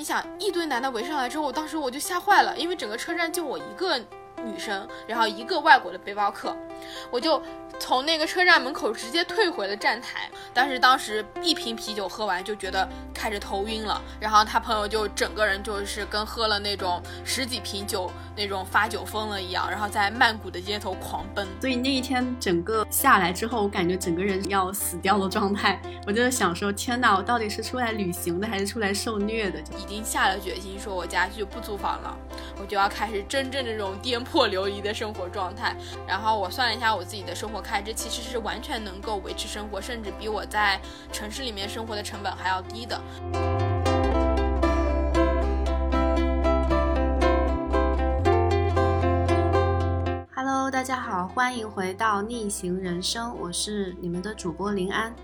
你想一堆男的围上来之后，我当时我就吓坏了，因为整个车站就我一个女生，然后一个外国的背包客，我就。从那个车站门口直接退回了站台，但是当时一瓶啤酒喝完就觉得开始头晕了，然后他朋友就整个人就是跟喝了那种十几瓶酒那种发酒疯了一样，然后在曼谷的街头狂奔。所以那一天整个下来之后，我感觉整个人要死掉的状态，我就想说，天哪，我到底是出来旅行的还是出来受虐的？已经下了决心说，我家就不租房了，我就要开始真正的这种颠破流离的生活状态。然后我算了一下我自己的生活。开支其实是完全能够维持生活，甚至比我在城市里面生活的成本还要低的。Hello，大家好，欢迎回到逆行人生，我是你们的主播林安。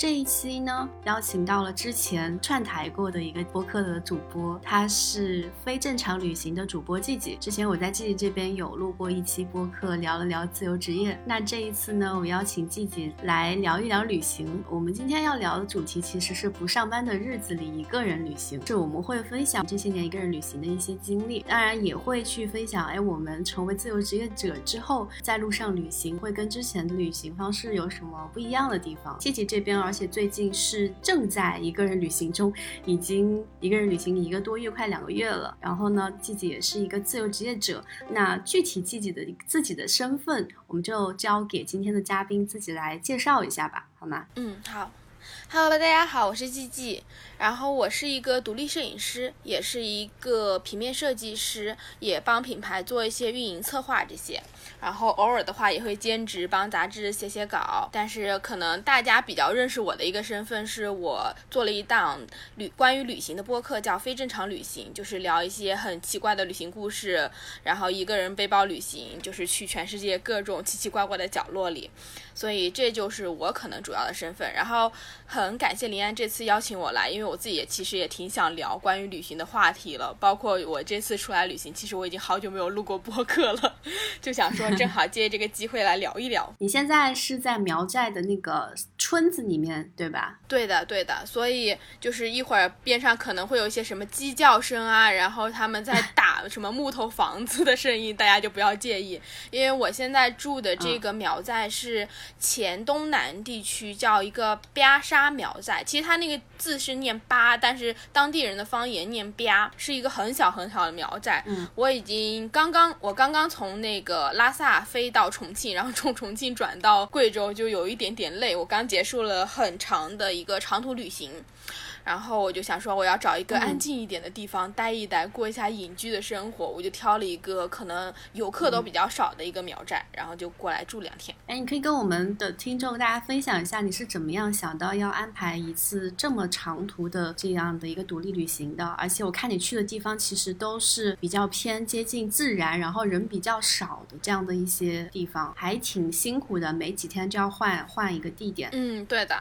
这一期呢，邀请到了之前串台过的一个播客的主播，他是非正常旅行的主播季季。之前我在季季这边有录过一期播客，聊了聊自由职业。那这一次呢，我邀请季季来聊一聊旅行。我们今天要聊的主题其实是不上班的日子里一个人旅行，是我们会分享这些年一个人旅行的一些经历，当然也会去分享，哎，我们成为自由职业者之后，在路上旅行会跟之前的旅行方式有什么不一样的地方？季季这边而而且最近是正在一个人旅行中，已经一个人旅行一个多月，快两个月了。然后呢，季季也是一个自由职业者。那具体季季的自己的身份，我们就交给今天的嘉宾自己来介绍一下吧，好吗？嗯，好。Hello，大家好，我是季季。然后我是一个独立摄影师，也是一个平面设计师，也帮品牌做一些运营策划这些。然后偶尔的话也会兼职帮杂志写写稿，但是可能大家比较认识我的一个身份是我做了一档旅关于旅行的播客，叫《非正常旅行》，就是聊一些很奇怪的旅行故事，然后一个人背包旅行，就是去全世界各种奇奇怪怪的角落里。所以这就是我可能主要的身份。然后很感谢林安这次邀请我来，因为我自己也其实也挺想聊关于旅行的话题了，包括我这次出来旅行，其实我已经好久没有录过播客了，就想说。正好借这个机会来聊一聊。你现在是在苗寨的那个村子里面，对吧？对的，对的。所以就是一会儿边上可能会有一些什么鸡叫声啊，然后他们在打 什么木头房子的声音，大家就不要介意。因为我现在住的这个苗寨是黔东南地区，叫一个巴沙苗寨。其实它那个字是念巴，但是当地人的方言念巴，是一个很小很小的苗寨。嗯，我已经刚刚我刚刚从那个拉。萨飞到重庆，然后从重庆转到贵州，就有一点点累。我刚结束了很长的一个长途旅行。然后我就想说，我要找一个安静一点的地方待一待，过一下隐居的生活。我就挑了一个可能游客都比较少的一个苗寨，然后就过来住两天。哎，你可以跟我们的听众大家分享一下，你是怎么样想到要安排一次这么长途的这样的一个独立旅行的？而且我看你去的地方其实都是比较偏接近自然，然后人比较少的这样的一些地方，还挺辛苦的，每几天就要换换一个地点。嗯，对的。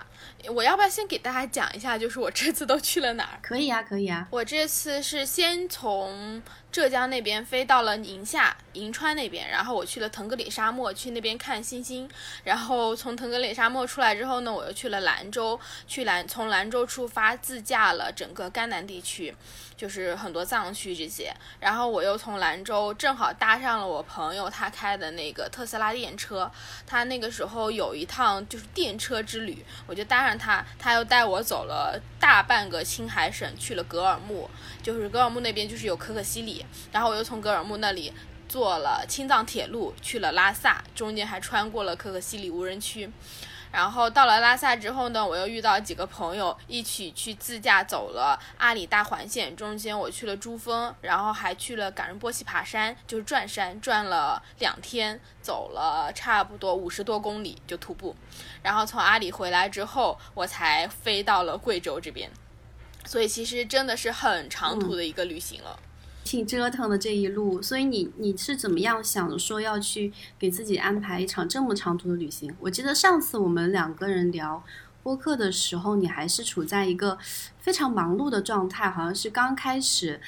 我要不要先给大家讲一下，就是我这次都去了哪儿？可以啊，可以啊。我这次是先从浙江那边飞到了宁夏银川那边，然后我去了腾格里沙漠，去那边看星星。然后从腾格里沙漠出来之后呢，我又去了兰州，去兰从兰州出发自驾了整个甘南地区。就是很多藏区这些，然后我又从兰州正好搭上了我朋友他开的那个特斯拉电车，他那个时候有一趟就是电车之旅，我就搭上他，他又带我走了大半个青海省，去了格尔木，就是格尔木那边就是有可可西里，然后我又从格尔木那里坐了青藏铁路去了拉萨，中间还穿过了可可西里无人区。然后到了拉萨之后呢，我又遇到几个朋友，一起去自驾走了阿里大环线。中间我去了珠峰，然后还去了感仁波齐爬山，就是转山，转了两天，走了差不多五十多公里就徒步。然后从阿里回来之后，我才飞到了贵州这边。所以其实真的是很长途的一个旅行了。挺折腾的这一路，所以你你是怎么样想说要去给自己安排一场这么长途的旅行？我记得上次我们两个人聊播客的时候，你还是处在一个非常忙碌的状态，好像是刚开始，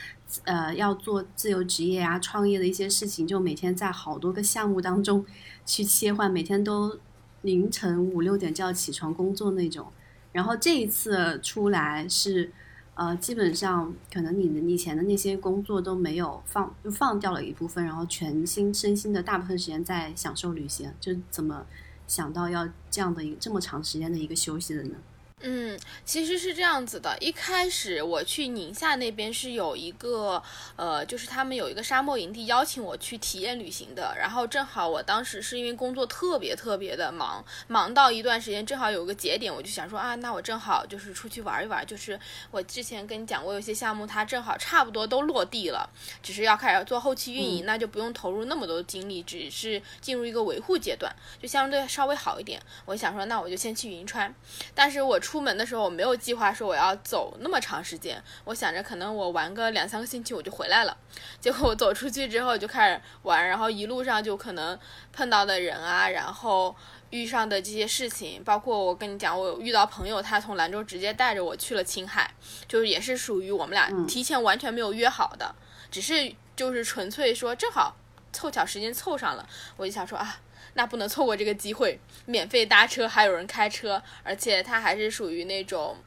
呃，要做自由职业啊、创业的一些事情，就每天在好多个项目当中去切换，每天都凌晨五六点就要起床工作那种。然后这一次出来是。呃，基本上可能你的以前的那些工作都没有放，就放掉了一部分，然后全心身心的大部分时间在享受旅行，就怎么想到要这样的一个这么长时间的一个休息的呢？嗯，其实是这样子的。一开始我去宁夏那边是有一个，呃，就是他们有一个沙漠营地邀请我去体验旅行的。然后正好我当时是因为工作特别特别的忙，忙到一段时间，正好有个节点，我就想说啊，那我正好就是出去玩一玩。就是我之前跟你讲过，有些项目它正好差不多都落地了，只是要开始做后期运营，那就不用投入那么多精力，只是进入一个维护阶段，就相对稍微好一点。我想说，那我就先去银川。但是我出门的时候，我没有计划说我要走那么长时间。我想着可能我玩个两三个星期我就回来了。结果我走出去之后就开始玩，然后一路上就可能碰到的人啊，然后遇上的这些事情，包括我跟你讲，我遇到朋友，他从兰州直接带着我去了青海，就是也是属于我们俩提前完全没有约好的，只是就是纯粹说正好凑巧时间凑上了，我就想说啊。那不能错过这个机会，免费搭车，还有人开车，而且它还是属于那种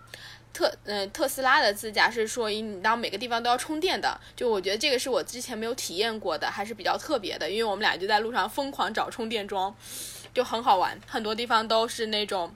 特嗯特斯拉的自驾，是说你到每个地方都要充电的。就我觉得这个是我之前没有体验过的，还是比较特别的。因为我们俩就在路上疯狂找充电桩，就很好玩。很多地方都是那种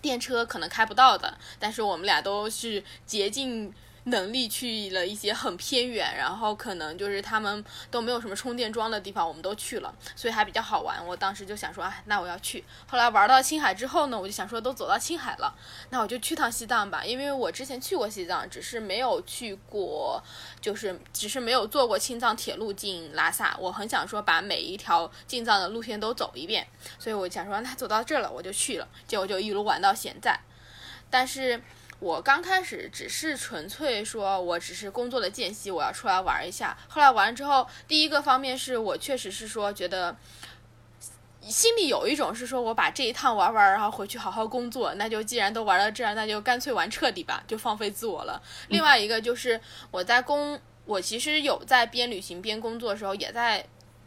电车可能开不到的，但是我们俩都是竭尽。能力去了一些很偏远，然后可能就是他们都没有什么充电桩的地方，我们都去了，所以还比较好玩。我当时就想说，哎，那我要去。后来玩到青海之后呢，我就想说，都走到青海了，那我就去趟西藏吧，因为我之前去过西藏，只是没有去过，就是只是没有坐过青藏铁路进拉萨。我很想说把每一条进藏的路线都走一遍，所以我想说，那走到这儿了，我就去了，结果就一路玩到现在。但是。我刚开始只是纯粹说，我只是工作的间隙，我要出来玩一下。后来玩了之后，第一个方面是我确实是说觉得心里有一种是说我把这一趟玩完，然后回去好好工作。那就既然都玩到这儿，那就干脆玩彻底吧，就放飞自我了。另外一个就是我在工，我其实有在边旅行边工作的时候，也在。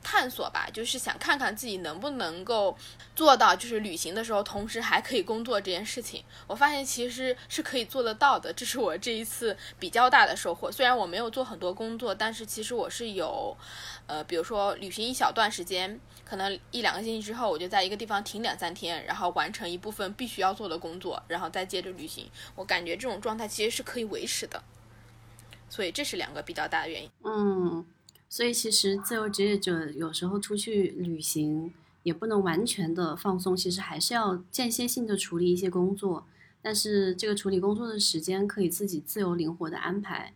探索吧，就是想看看自己能不能够做到，就是旅行的时候同时还可以工作这件事情。我发现其实是可以做得到的，这是我这一次比较大的收获。虽然我没有做很多工作，但是其实我是有，呃，比如说旅行一小段时间，可能一两个星期之后，我就在一个地方停两三天，然后完成一部分必须要做的工作，然后再接着旅行。我感觉这种状态其实是可以维持的，所以这是两个比较大的原因。嗯。所以其实自由职业者有时候出去旅行也不能完全的放松，其实还是要间歇性的处理一些工作。但是这个处理工作的时间可以自己自由灵活的安排。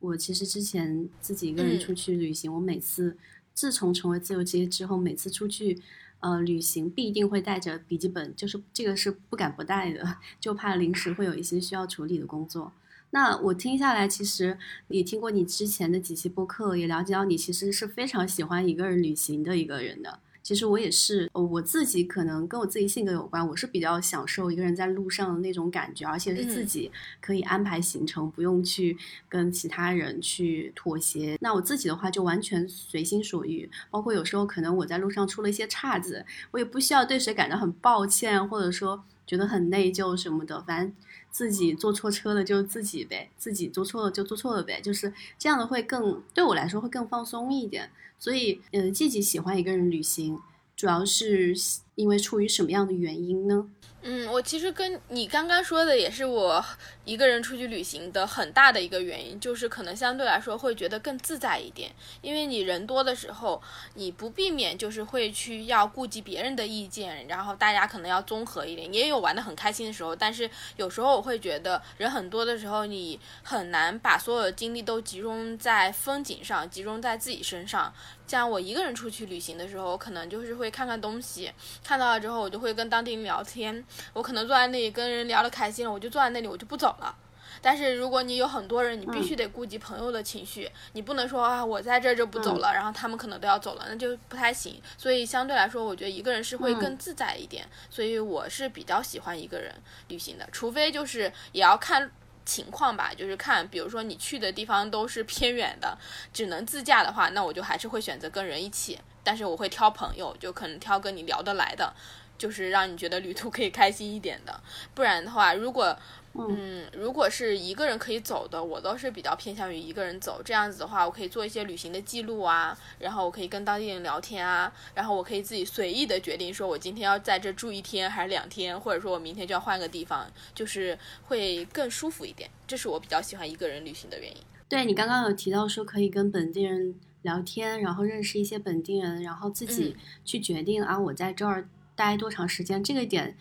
我其实之前自己一个人出去旅行，我每次自从成为自由职业之后，每次出去呃旅行必定会带着笔记本，就是这个是不敢不带的，就怕临时会有一些需要处理的工作。那我听下来，其实也听过你之前的几期播客，也了解到你其实是非常喜欢一个人旅行的一个人的。其实我也是，我自己可能跟我自己性格有关，我是比较享受一个人在路上的那种感觉，而且是自己可以安排行程，不用去跟其他人去妥协。那我自己的话就完全随心所欲，包括有时候可能我在路上出了一些岔子，我也不需要对谁感到很抱歉，或者说觉得很内疚什么的，反正。自己坐错车了就自己呗，自己坐错了就坐错了呗，就是这样的会更对我来说会更放松一点。所以，嗯，自己喜欢一个人旅行，主要是因为出于什么样的原因呢？嗯，我其实跟你刚刚说的也是我一个人出去旅行的很大的一个原因，就是可能相对来说会觉得更自在一点，因为你人多的时候，你不避免就是会去要顾及别人的意见，然后大家可能要综合一点，也有玩的很开心的时候，但是有时候我会觉得人很多的时候，你很难把所有的精力都集中在风景上，集中在自己身上。像我一个人出去旅行的时候，我可能就是会看看东西，看到了之后，我就会跟当地人聊天。我可能坐在那里跟人聊得开心了，我就坐在那里，我就不走了。但是如果你有很多人，你必须得顾及朋友的情绪，你不能说啊，我在这就不走了，然后他们可能都要走了，那就不太行。所以相对来说，我觉得一个人是会更自在一点。所以我是比较喜欢一个人旅行的，除非就是也要看。情况吧，就是看，比如说你去的地方都是偏远的，只能自驾的话，那我就还是会选择跟人一起，但是我会挑朋友，就可能挑跟你聊得来的，就是让你觉得旅途可以开心一点的。不然的话，如果嗯，如果是一个人可以走的，我都是比较偏向于一个人走。这样子的话，我可以做一些旅行的记录啊，然后我可以跟当地人聊天啊，然后我可以自己随意的决定说，我今天要在这住一天还是两天，或者说我明天就要换个地方，就是会更舒服一点。这是我比较喜欢一个人旅行的原因。对你刚刚有提到说可以跟本地人聊天，然后认识一些本地人，然后自己去决定啊，我在这儿待多长时间，这个点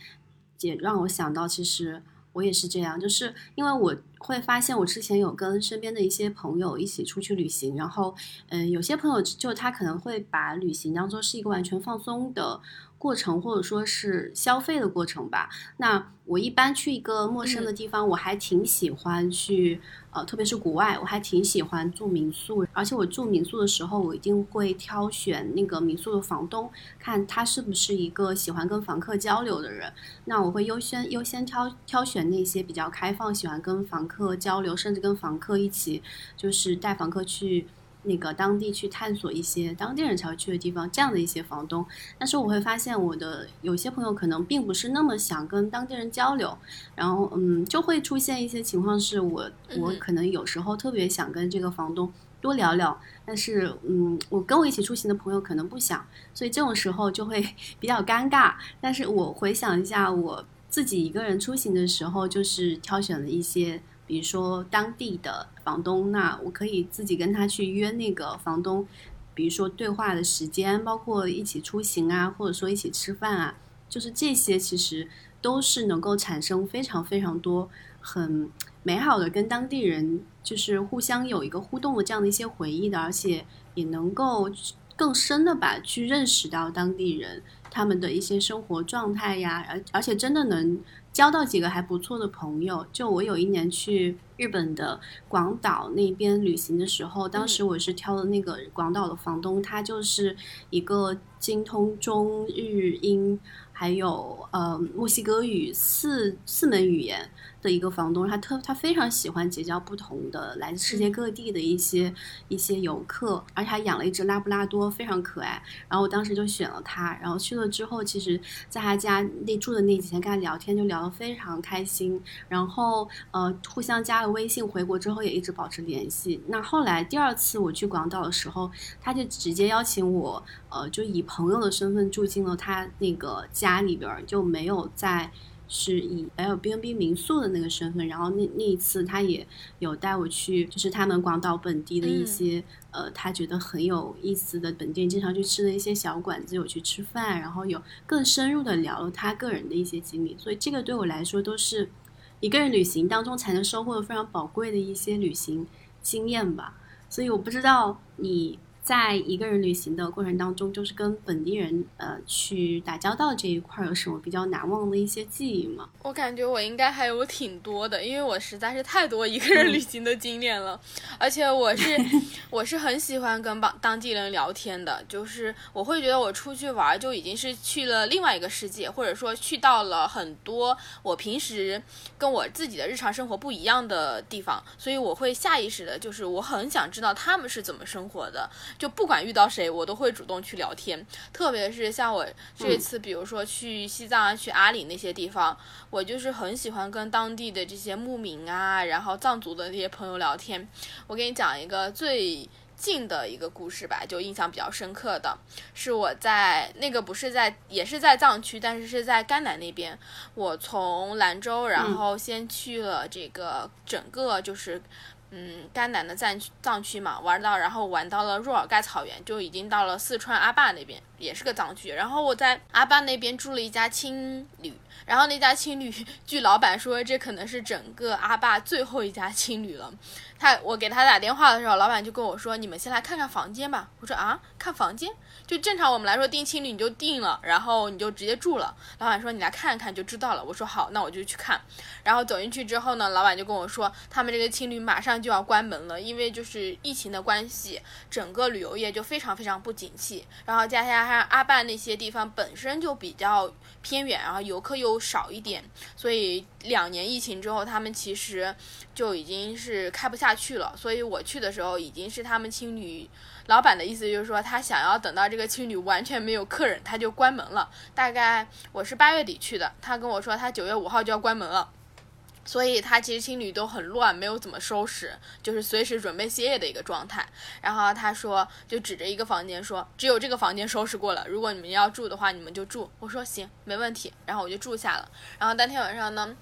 也让我想到，其实。我也是这样，就是因为我会发现，我之前有跟身边的一些朋友一起出去旅行，然后，嗯，有些朋友就他可能会把旅行当做是一个完全放松的。过程或者说是消费的过程吧。那我一般去一个陌生的地方，我还挺喜欢去，呃，特别是国外，我还挺喜欢住民宿。而且我住民宿的时候，我一定会挑选那个民宿的房东，看他是不是一个喜欢跟房客交流的人。那我会优先优先挑挑选那些比较开放、喜欢跟房客交流，甚至跟房客一起，就是带房客去。那个当地去探索一些当地人才会去的地方，这样的一些房东，但是我会发现我的有些朋友可能并不是那么想跟当地人交流，然后嗯，就会出现一些情况，是我我可能有时候特别想跟这个房东多聊聊，但是嗯，我跟我一起出行的朋友可能不想，所以这种时候就会 比较尴尬。但是我回想一下我自己一个人出行的时候，就是挑选了一些。比如说当地的房东，那我可以自己跟他去约那个房东，比如说对话的时间，包括一起出行啊，或者说一起吃饭啊，就是这些其实都是能够产生非常非常多很美好的跟当地人就是互相有一个互动的这样的一些回忆的，而且也能够更深的吧去认识到当地人他们的一些生活状态呀，而而且真的能。交到几个还不错的朋友。就我有一年去日本的广岛那边旅行的时候，当时我是挑的那个广岛的房东，他就是一个精通中日英。还有呃墨西哥语四四门语言的一个房东，他特他非常喜欢结交不同的来自世界各地的一些一些游客，而且还养了一只拉布拉多，非常可爱。然后我当时就选了他，然后去了之后，其实在他家那住的那几天跟他聊天就聊得非常开心，然后呃互相加了微信，回国之后也一直保持联系。那后来第二次我去广岛的时候，他就直接邀请我，呃就以朋友的身份住进了他那个家。里边就没有在是以 Airbnb 民宿的那个身份，然后那那一次他也有带我去，就是他们广岛本地的一些呃，他觉得很有意思的本地人经常去吃的一些小馆子，有去吃饭，然后有更深入的聊了他个人的一些经历，所以这个对我来说都是一个人旅行当中才能收获的非常宝贵的一些旅行经验吧。所以我不知道你。在一个人旅行的过程当中，就是跟本地人呃去打交道这一块，有什么比较难忘的一些记忆吗？我感觉我应该还有挺多的，因为我实在是太多一个人旅行的经验了，而且我是 我是很喜欢跟当当地人聊天的，就是我会觉得我出去玩就已经是去了另外一个世界，或者说去到了很多我平时跟我自己的日常生活不一样的地方，所以我会下意识的就是我很想知道他们是怎么生活的。就不管遇到谁，我都会主动去聊天。特别是像我这次，比如说去西藏啊、去阿里那些地方，我就是很喜欢跟当地的这些牧民啊，然后藏族的那些朋友聊天。我给你讲一个最近的一个故事吧，就印象比较深刻的是我在那个不是在，也是在藏区，但是是在甘南那边。我从兰州，然后先去了这个整个就是。嗯，甘南的藏区藏区嘛，玩到然后玩到了若尔盖草原，就已经到了四川阿坝那边，也是个藏区。然后我在阿坝那边住了一家青旅，然后那家青旅，据老板说，这可能是整个阿坝最后一家青旅了。他我给他打电话的时候，老板就跟我说：“你们先来看看房间吧。”我说：“啊，看房间？就正常我们来说订青旅你就订了，然后你就直接住了。”老板说：“你来看看就知道了。”我说：“好，那我就去看。”然后走进去之后呢，老板就跟我说：“他们这个青旅马上就要关门了，因为就是疫情的关系，整个旅游业就非常非常不景气。然后加加上阿坝那些地方本身就比较偏远，然后游客又。”少一点，所以两年疫情之后，他们其实就已经是开不下去了。所以我去的时候，已经是他们青旅老板的意思，就是说他想要等到这个青旅完全没有客人，他就关门了。大概我是八月底去的，他跟我说他九月五号就要关门了。所以他其实青旅都很乱，没有怎么收拾，就是随时准备歇业的一个状态。然后他说，就指着一个房间说，只有这个房间收拾过了，如果你们要住的话，你们就住。我说行，没问题。然后我就住下了。然后当天晚上呢，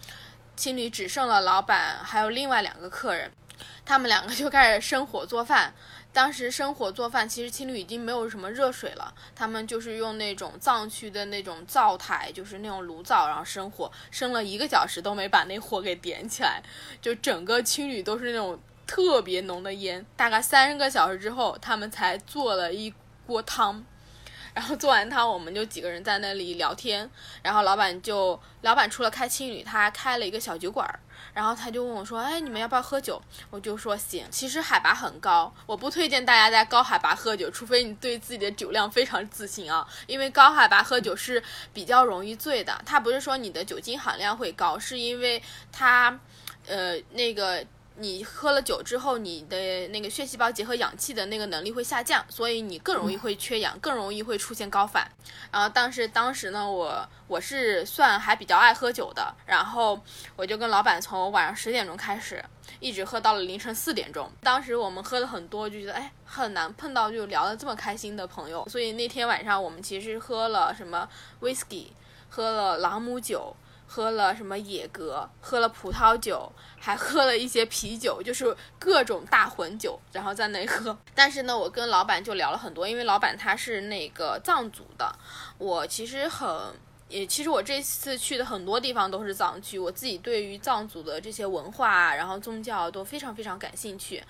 青旅只剩了老板还有另外两个客人，他们两个就开始生火做饭。当时生火做饭，其实青旅已经没有什么热水了，他们就是用那种藏区的那种灶台，就是那种炉灶，然后生火，生了一个小时都没把那火给点起来，就整个青旅都是那种特别浓的烟。大概三个小时之后，他们才做了一锅汤。然后做完汤，我们就几个人在那里聊天。然后老板就，老板除了开青旅，他还开了一个小酒馆儿。然后他就问我说：“哎，你们要不要喝酒？”我就说：“行。”其实海拔很高，我不推荐大家在高海拔喝酒，除非你对自己的酒量非常自信啊。因为高海拔喝酒是比较容易醉的。它不是说你的酒精含量会高，是因为它，呃，那个。你喝了酒之后，你的那个血细胞结合氧气的那个能力会下降，所以你更容易会缺氧，更容易会出现高反。然后当时当时呢，我我是算还比较爱喝酒的，然后我就跟老板从晚上十点钟开始，一直喝到了凌晨四点钟。当时我们喝了很多，就觉得哎很难碰到就聊得这么开心的朋友，所以那天晚上我们其实喝了什么 whisky，喝了朗姆酒。喝了什么野格，喝了葡萄酒，还喝了一些啤酒，就是各种大混酒，然后在那喝。但是呢，我跟老板就聊了很多，因为老板他是那个藏族的，我其实很也，其实我这次去的很多地方都是藏区，我自己对于藏族的这些文化，然后宗教都非常非常感兴趣。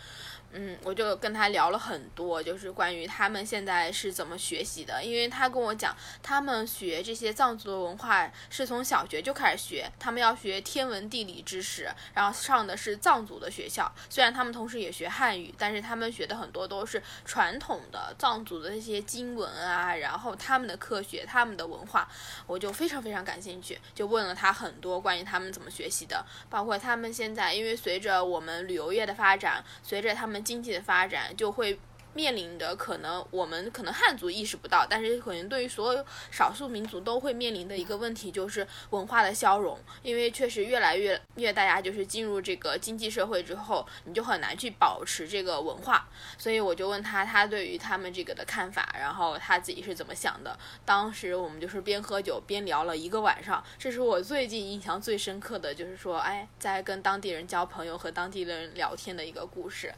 嗯，我就跟他聊了很多，就是关于他们现在是怎么学习的。因为他跟我讲，他们学这些藏族的文化是从小学就开始学，他们要学天文地理知识，然后上的是藏族的学校。虽然他们同时也学汉语，但是他们学的很多都是传统的藏族的那些经文啊，然后他们的科学、他们的文化，我就非常非常感兴趣，就问了他很多关于他们怎么学习的，包括他们现在，因为随着我们旅游业的发展，随着他们。经济的发展就会面临的可能，我们可能汉族意识不到，但是可能对于所有少数民族都会面临的一个问题就是文化的消融，因为确实越来越越大家就是进入这个经济社会之后，你就很难去保持这个文化，所以我就问他他对于他们这个的看法，然后他自己是怎么想的。当时我们就是边喝酒边聊了一个晚上，这是我最近印象最深刻的就是说，哎，在跟当地人交朋友和当地人聊天的一个故事。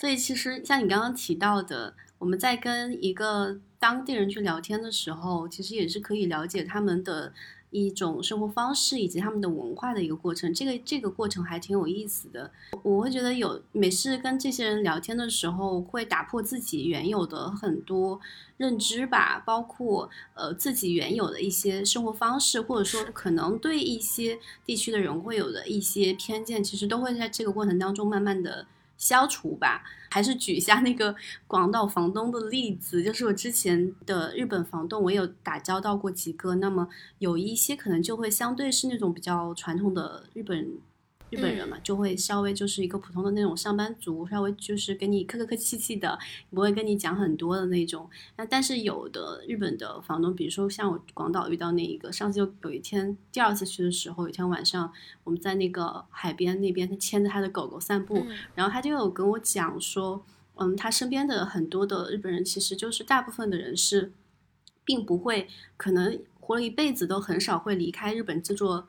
所以其实像你刚刚提到的，我们在跟一个当地人去聊天的时候，其实也是可以了解他们的一种生活方式以及他们的文化的一个过程。这个这个过程还挺有意思的。我会觉得有每次跟这些人聊天的时候，会打破自己原有的很多认知吧，包括呃自己原有的一些生活方式，或者说可能对一些地区的人会有的一些偏见，其实都会在这个过程当中慢慢的。消除吧，还是举一下那个广岛房东的例子，就是我之前的日本房东，我有打交道过几个，那么有一些可能就会相对是那种比较传统的日本。日本人嘛，就会稍微就是一个普通的那种上班族，稍微就是跟你客客客气气的，不会跟你讲很多的那种。那但是有的日本的房东，比如说像我广岛遇到那一个，上次有有一天第二次去的时候，有一天晚上我们在那个海边那边，他牵着他的狗狗散步，然后他就有跟我讲说，嗯，他身边的很多的日本人，其实就是大部分的人是，并不会可能活了一辈子都很少会离开日本这座。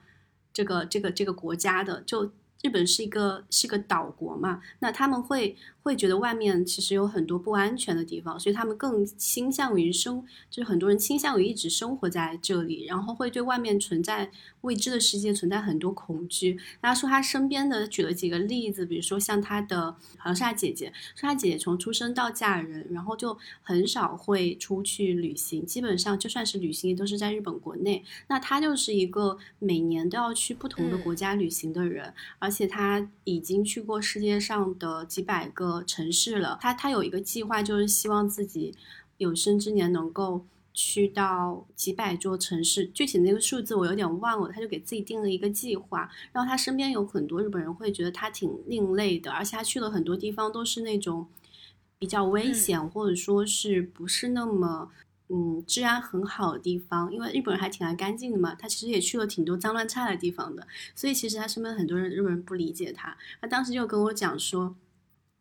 这个这个这个国家的，就日本是一个是个岛国嘛，那他们会。会觉得外面其实有很多不安全的地方，所以他们更倾向于生，就是很多人倾向于一直生活在这里，然后会对外面存在未知的世界存在很多恐惧。他说他身边的举了几个例子，比如说像他的好像是他姐姐，说他姐姐从出生到嫁人，然后就很少会出去旅行，基本上就算是旅行也都是在日本国内。那他就是一个每年都要去不同的国家旅行的人，而且他已经去过世界上的几百个。城市了，他他有一个计划，就是希望自己有生之年能够去到几百座城市，具体那个数字我有点忘了。他就给自己定了一个计划，然后他身边有很多日本人会觉得他挺另类的，而且他去了很多地方都是那种比较危险，或者说是不是那么嗯治安很好的地方。因为日本人还挺爱干净的嘛，他其实也去了挺多脏乱差的地方的，所以其实他身边很多人日本人不理解他。他当时就跟我讲说，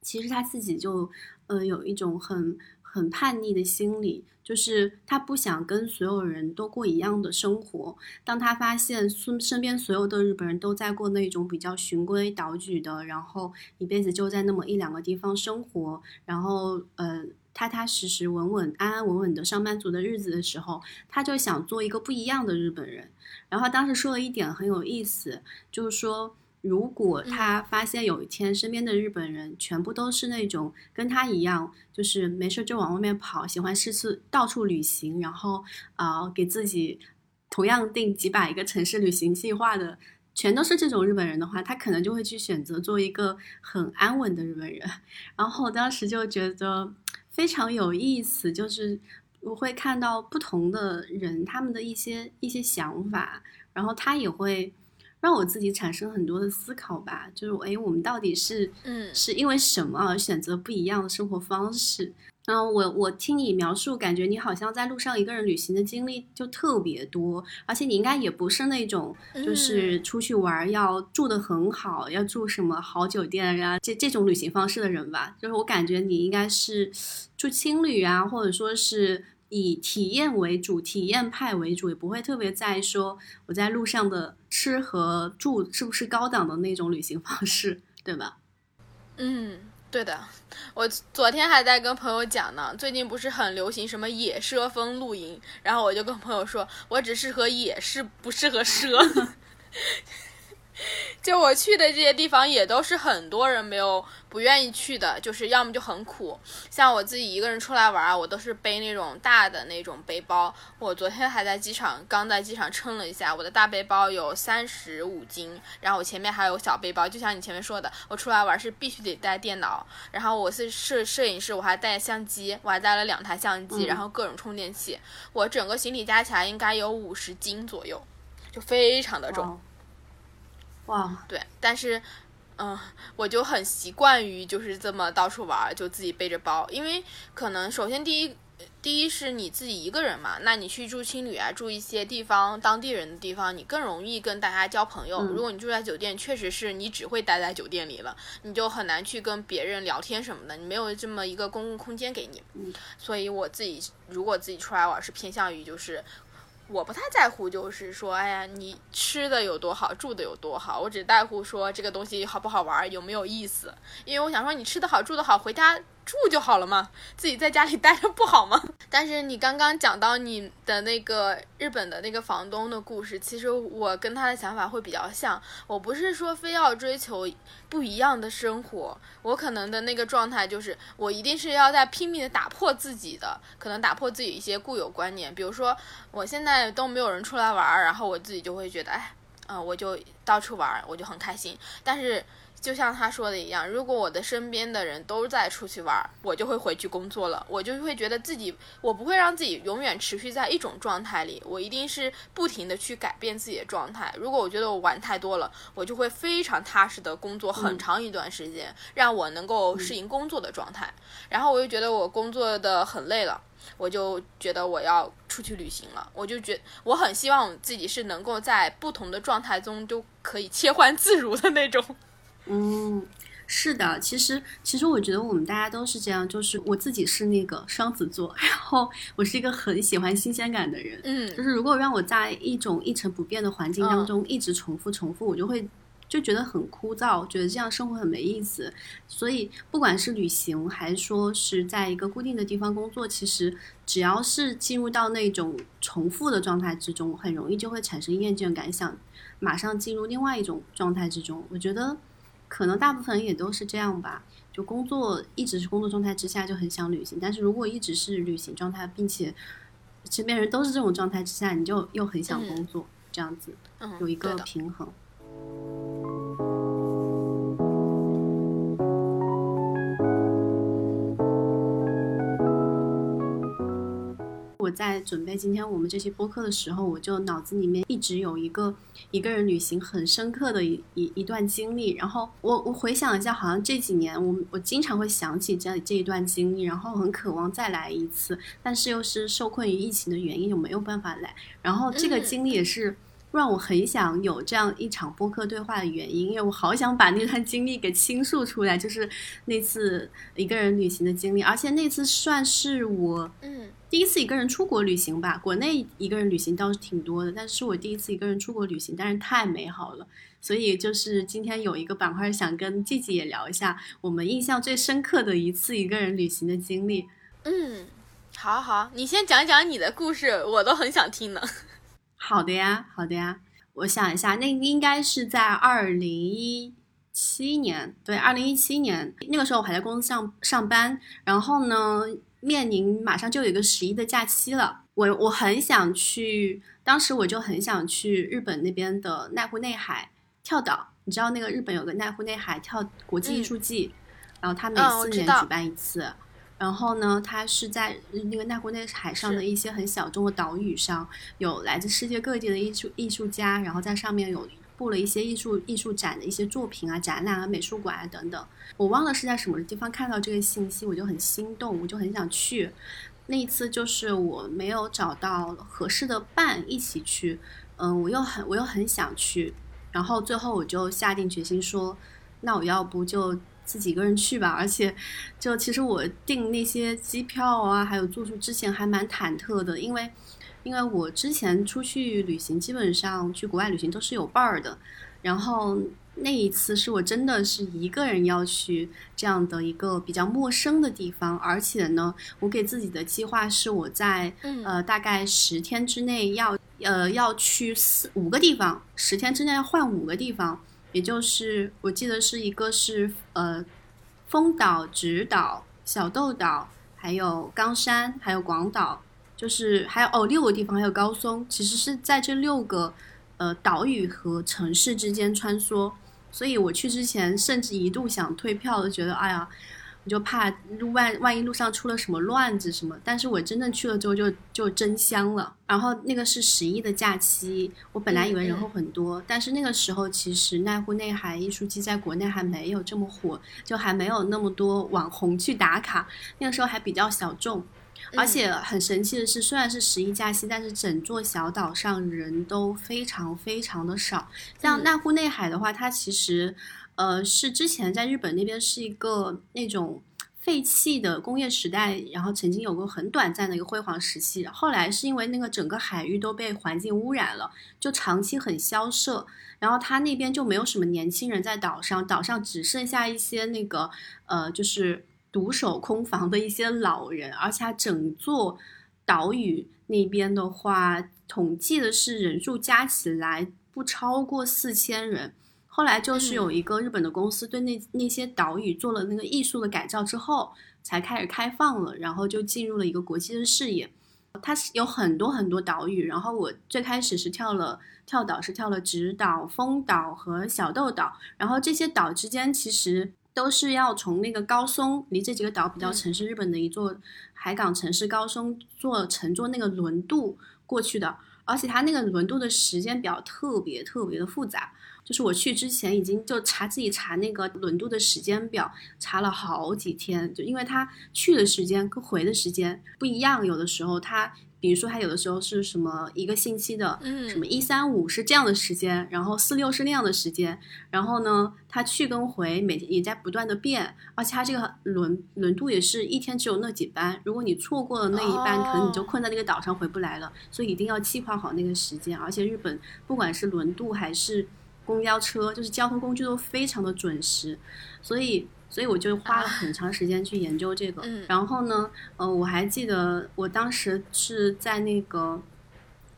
其实他自己就呃有一种很。很叛逆的心理，就是他不想跟所有人都过一样的生活。当他发现身身边所有的日本人都在过那种比较循规蹈矩的，然后一辈子就在那么一两个地方生活，然后呃踏踏实实、稳稳安安稳稳的上班族的日子的时候，他就想做一个不一样的日本人。然后当时说了一点很有意思，就是说。如果他发现有一天身边的日本人全部都是那种跟他一样，就是没事就往外面跑，喜欢四处到处旅行，然后啊给自己同样定几百个城市旅行计划的，全都是这种日本人的话，他可能就会去选择做一个很安稳的日本人。然后当时就觉得非常有意思，就是我会看到不同的人他们的一些一些想法，然后他也会。让我自己产生很多的思考吧，就是哎，我们到底是嗯，是因为什么而选择不一样的生活方式？然后我我听你描述，感觉你好像在路上一个人旅行的经历就特别多，而且你应该也不是那种就是出去玩要住的很好，要住什么好酒店啊这这种旅行方式的人吧？就是我感觉你应该是住青旅啊，或者说是。以体验为主，体验派为主，也不会特别在意说我在路上的吃和住是不是高档的那种旅行方式，对吧？嗯，对的。我昨天还在跟朋友讲呢，最近不是很流行什么野奢风露营，然后我就跟朋友说，我只适合野，是不适合奢。就我去的这些地方，也都是很多人没有不愿意去的，就是要么就很苦。像我自己一个人出来玩啊，我都是背那种大的那种背包。我昨天还在机场，刚在机场称了一下，我的大背包有三十五斤，然后我前面还有小背包。就像你前面说的，我出来玩是必须得带电脑，然后我是摄摄影师，我还带相机，我还带了两台相机，然后各种充电器。我整个行李加起来应该有五十斤左右，就非常的重。哇，对，但是，嗯，我就很习惯于就是这么到处玩，就自己背着包，因为可能首先第一，第一是你自己一个人嘛，那你去住青旅啊，住一些地方当地人的地方，你更容易跟大家交朋友。如果你住在酒店，确实是你只会待在酒店里了，你就很难去跟别人聊天什么的，你没有这么一个公共空间给你。所以我自己如果自己出来玩，是偏向于就是。我不太在乎，就是说，哎呀，你吃的有多好，住的有多好，我只在乎说这个东西好不好玩，有没有意思。因为我想说，你吃的好，住的好，回家。住就好了嘛，自己在家里待着不好吗？但是你刚刚讲到你的那个日本的那个房东的故事，其实我跟他的想法会比较像。我不是说非要追求不一样的生活，我可能的那个状态就是，我一定是要在拼命的打破自己的，可能打破自己一些固有观念。比如说，我现在都没有人出来玩，然后我自己就会觉得，哎，嗯，我就到处玩，我就很开心。但是。就像他说的一样，如果我的身边的人都在出去玩，我就会回去工作了。我就会觉得自己，我不会让自己永远持续在一种状态里，我一定是不停的去改变自己的状态。如果我觉得我玩太多了，我就会非常踏实的工作很长一段时间，让我能够适应工作的状态。然后我又觉得我工作的很累了，我就觉得我要出去旅行了。我就觉我很希望自己是能够在不同的状态中都可以切换自如的那种。嗯，是的，其实其实我觉得我们大家都是这样，就是我自己是那个双子座，然后我是一个很喜欢新鲜感的人，嗯，就是如果让我在一种一成不变的环境当中一直重复重复，我就会就觉得很枯燥，觉得这样生活很没意思。所以不管是旅行还是说是在一个固定的地方工作，其实只要是进入到那种重复的状态之中，很容易就会产生厌倦感，想马上进入另外一种状态之中。我觉得。可能大部分人也都是这样吧，就工作一直是工作状态之下就很想旅行，但是如果一直是旅行状态，并且身边人都是这种状态之下，你就又很想工作，这样子有一个平衡。我我在准备今天我们这期播客的时候，我就脑子里面一直有一个一个人旅行很深刻的一一一段经历。然后我我回想一下，好像这几年我我经常会想起这这一段经历，然后很渴望再来一次，但是又是受困于疫情的原因，又没有办法来。然后这个经历也是。让我很想有这样一场播客对话的原因，因为我好想把那段经历给倾诉出来，就是那次一个人旅行的经历，而且那次算是我嗯第一次一个人出国旅行吧。国内一个人旅行倒是挺多的，但是我第一次一个人出国旅行，但是太美好了。所以就是今天有一个板块想跟季季也聊一下我们印象最深刻的一次一个人旅行的经历。嗯，好好，你先讲讲你的故事，我都很想听呢。好的呀，好的呀。我想一下，那应该是在二零一七年，对，二零一七年那个时候我还在公司上上班，然后呢，面临马上就有一个十一的假期了，我我很想去，当时我就很想去日本那边的濑户内海跳岛，你知道那个日本有个濑户内海跳国际艺术季，然后他每四年举办一次。然后呢，它是在那个奈湖内海上的一些很小众的岛屿上，有来自世界各地的艺术艺术家，然后在上面有布了一些艺术艺术展的一些作品啊、展览啊、美术馆啊等等。我忘了是在什么地方看到这个信息，我就很心动，我就很想去。那一次就是我没有找到合适的伴一起去，嗯，我又很我又很想去，然后最后我就下定决心说，那我要不就。自己一个人去吧，而且，就其实我订那些机票啊，还有住宿之前还蛮忐忑的，因为，因为我之前出去旅行，基本上去国外旅行都是有伴儿的，然后那一次是我真的是一个人要去这样的一个比较陌生的地方，而且呢，我给自己的计划是我在呃大概十天之内要呃要去四五个地方，十天之内要换五个地方。也就是我记得是一个是呃，丰岛、直岛、小豆岛，还有冈山，还有广岛，就是还有哦六个地方，还有高松，其实是在这六个呃岛屿和城市之间穿梭。所以我去之前甚至一度想退票都，觉得哎呀。我就怕路万万一路上出了什么乱子什么，但是我真正去了之后就就真香了。然后那个是十一的假期，我本来以为人会很多，但是那个时候其实奈户内海艺术季在国内还没有这么火，就还没有那么多网红去打卡，那个时候还比较小众。而且很神奇的是，虽然是十一假期，但是整座小岛上人都非常非常的少。像奈户内海的话，它其实。呃，是之前在日本那边是一个那种废弃的工业时代，然后曾经有过很短暂的一个辉煌时期。后来是因为那个整个海域都被环境污染了，就长期很萧瑟。然后他那边就没有什么年轻人在岛上，岛上只剩下一些那个呃，就是独守空房的一些老人。而且整座岛屿那边的话，统计的是人数加起来不超过四千人。后来就是有一个日本的公司对那那些岛屿做了那个艺术的改造之后，才开始开放了，然后就进入了一个国际的视野。它是有很多很多岛屿，然后我最开始是跳了跳岛，是跳了直岛、丰岛和小豆岛，然后这些岛之间其实都是要从那个高松，离这几个岛比较城市日本的一座海港城市高松坐乘坐那个轮渡过去的，而且它那个轮渡的时间表特别特别的复杂。就是我去之前已经就查自己查那个轮渡的时间表，查了好几天，就因为他去的时间跟回的时间不一样，有的时候他，比如说他有的时候是什么一个星期的，嗯，什么一三五是这样的时间，然后四六是那样的时间，然后呢，他去跟回每天也在不断的变，而且他这个轮轮渡也是一天只有那几班，如果你错过了那一班，可能你就困在那个岛上回不来了，所以一定要计划好那个时间，而且日本不管是轮渡还是。公交车就是交通工具都非常的准时，所以所以我就花了很长时间去研究这个。然后呢，呃，我还记得我当时是在那个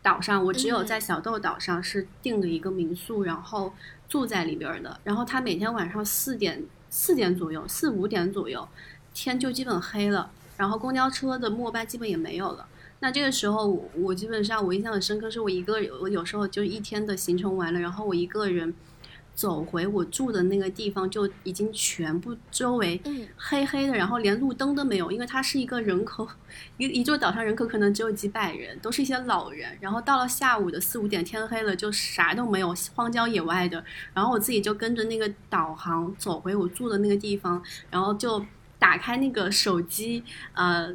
岛上，我只有在小豆岛上是订了一个民宿，然后住在里边的。然后他每天晚上四点四点左右，四五点左右，天就基本黑了，然后公交车的末班基本也没有了。那这个时候，我基本上我印象很深刻，是我一个我有时候就一天的行程完了，然后我一个人走回我住的那个地方，就已经全部周围黑黑的，然后连路灯都没有，因为它是一个人口一一座岛上人口可能只有几百人，都是一些老人。然后到了下午的四五点，天黑了，就啥都没有，荒郊野外的。然后我自己就跟着那个导航走回我住的那个地方，然后就打开那个手机，呃。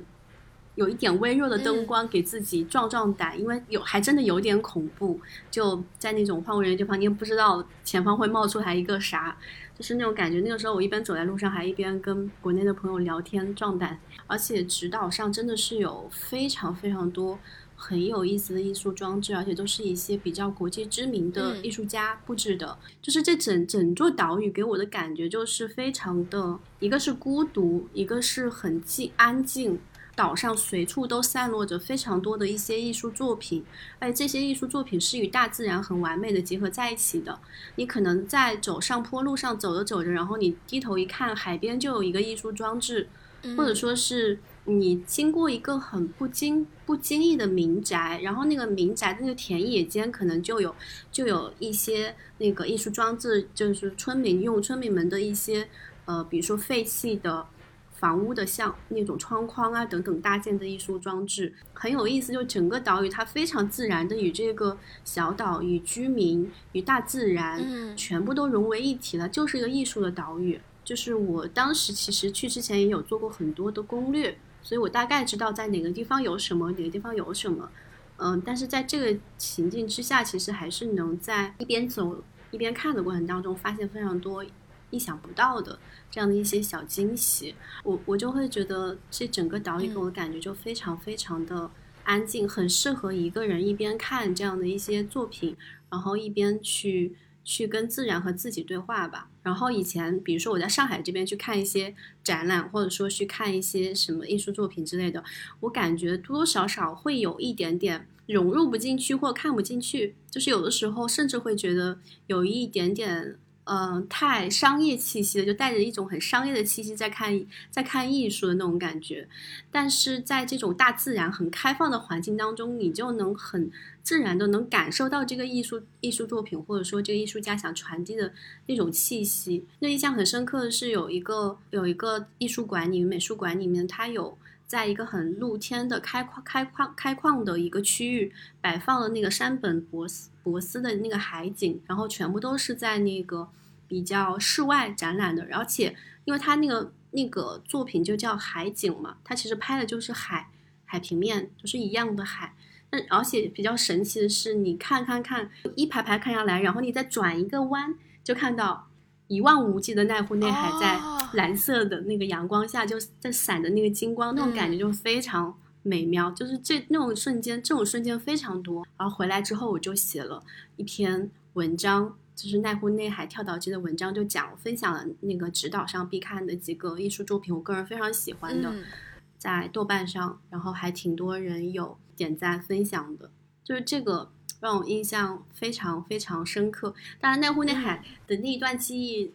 有一点微弱的灯光，给自己壮壮胆，因为有还真的有点恐怖。就在那种荒无人烟地方，你也不知道前方会冒出来一个啥，就是那种感觉。那个时候我一边走在路上，还一边跟国内的朋友聊天壮胆。而且直岛上真的是有非常非常多很有意思的艺术装置，而且都是一些比较国际知名的艺术家布置的。就是这整整座岛屿给我的感觉就是非常的，一个是孤独，一个是很静安静。岛上随处都散落着非常多的一些艺术作品，而这些艺术作品是与大自然很完美的结合在一起的。你可能在走上坡路上走着走着，然后你低头一看，海边就有一个艺术装置，或者说是你经过一个很不经不经意的民宅，然后那个民宅的那个田野间可能就有就有一些那个艺术装置，就是村民用村民们的一些呃，比如说废弃的。房屋的像那种窗框啊等等搭建的艺术装置很有意思，就整个岛屿它非常自然的与这个小岛与居民与大自然全部都融为一体了，就是一个艺术的岛屿。就是我当时其实去之前也有做过很多的攻略，所以我大概知道在哪个地方有什么，哪个地方有什么。嗯，但是在这个情境之下，其实还是能在一边走一边看的过程当中发现非常多。意想不到的这样的一些小惊喜，我我就会觉得这整个导演给我的感觉就非常非常的安静，很适合一个人一边看这样的一些作品，然后一边去去跟自然和自己对话吧。然后以前比如说我在上海这边去看一些展览，或者说去看一些什么艺术作品之类的，我感觉多多少少会有一点点融入不进去或看不进去，就是有的时候甚至会觉得有一点点。嗯，太商业气息了，就带着一种很商业的气息在看，在看艺术的那种感觉。但是在这种大自然很开放的环境当中，你就能很自然的能感受到这个艺术艺术作品，或者说这个艺术家想传递的那种气息。那印象很深刻的是，有一个有一个艺术馆里面，美术馆里面，它有。在一个很露天的开矿、开矿、开矿的一个区域，摆放了那个山本博斯博斯的那个海景，然后全部都是在那个比较室外展览的，而且因为他那个那个作品就叫海景嘛，他其实拍的就是海海平面，就是一样的海。那而且比较神奇的是，你看看看，一排排看下来，然后你再转一个弯，就看到。一望无际的濑户内海，在蓝色的那个阳光下，就在闪的那个金光，那种感觉就非常美妙。就是这那种瞬间，这种瞬间非常多。然后回来之后，我就写了一篇文章，就是奈户内海跳岛机的文章，就讲分享了那个直岛上必看的几个艺术作品，我个人非常喜欢的，在豆瓣上，然后还挺多人有点赞分享的，就是这个。让我印象非常非常深刻。当然，奈户内海的那一段记忆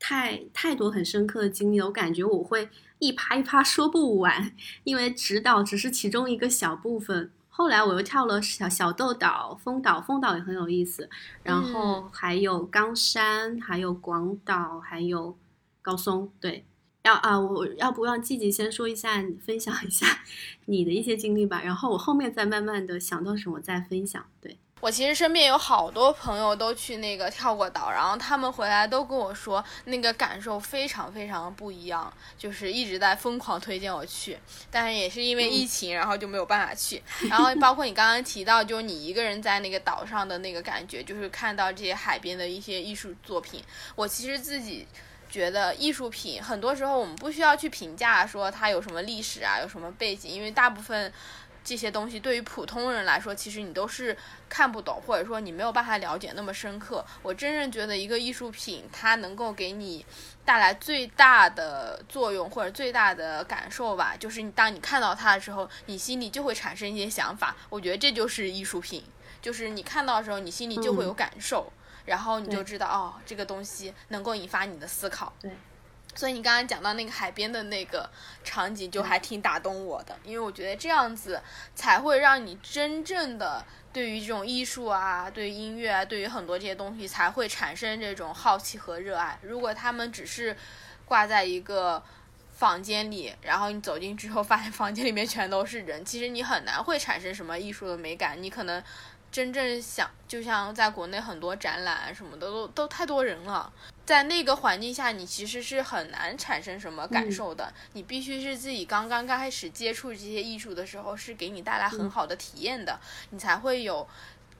太太多很深刻的经历了，我感觉我会一趴一趴说不完，因为直岛只是其中一个小部分。后来我又跳了小小豆岛、丰岛，丰岛也很有意思。然后还有冈山，还有广岛，还有高松。对，要啊，我要不让季季先说一下，分享一下 你的一些经历吧。然后我后面再慢慢的想到什么再分享。对。我其实身边有好多朋友都去那个跳过岛，然后他们回来都跟我说，那个感受非常非常不一样，就是一直在疯狂推荐我去，但是也是因为疫情，然后就没有办法去。然后包括你刚刚提到，就是你一个人在那个岛上的那个感觉，就是看到这些海边的一些艺术作品。我其实自己觉得艺术品很多时候我们不需要去评价说它有什么历史啊，有什么背景，因为大部分。这些东西对于普通人来说，其实你都是看不懂，或者说你没有办法了解那么深刻。我真正觉得一个艺术品，它能够给你带来最大的作用或者最大的感受吧，就是你当你看到它的时候，你心里就会产生一些想法。我觉得这就是艺术品，就是你看到的时候，你心里就会有感受，然后你就知道哦，这个东西能够引发你的思考。对。所以你刚刚讲到那个海边的那个场景，就还挺打动我的，因为我觉得这样子才会让你真正的对于这种艺术啊，对于音乐啊，对于很多这些东西才会产生这种好奇和热爱。如果他们只是挂在一个房间里，然后你走进之后发现房间里面全都是人，其实你很难会产生什么艺术的美感。你可能真正想，就像在国内很多展览什么的都都太多人了。在那个环境下，你其实是很难产生什么感受的。你必须是自己刚刚刚开始接触这些艺术的时候，是给你带来很好的体验的，你才会有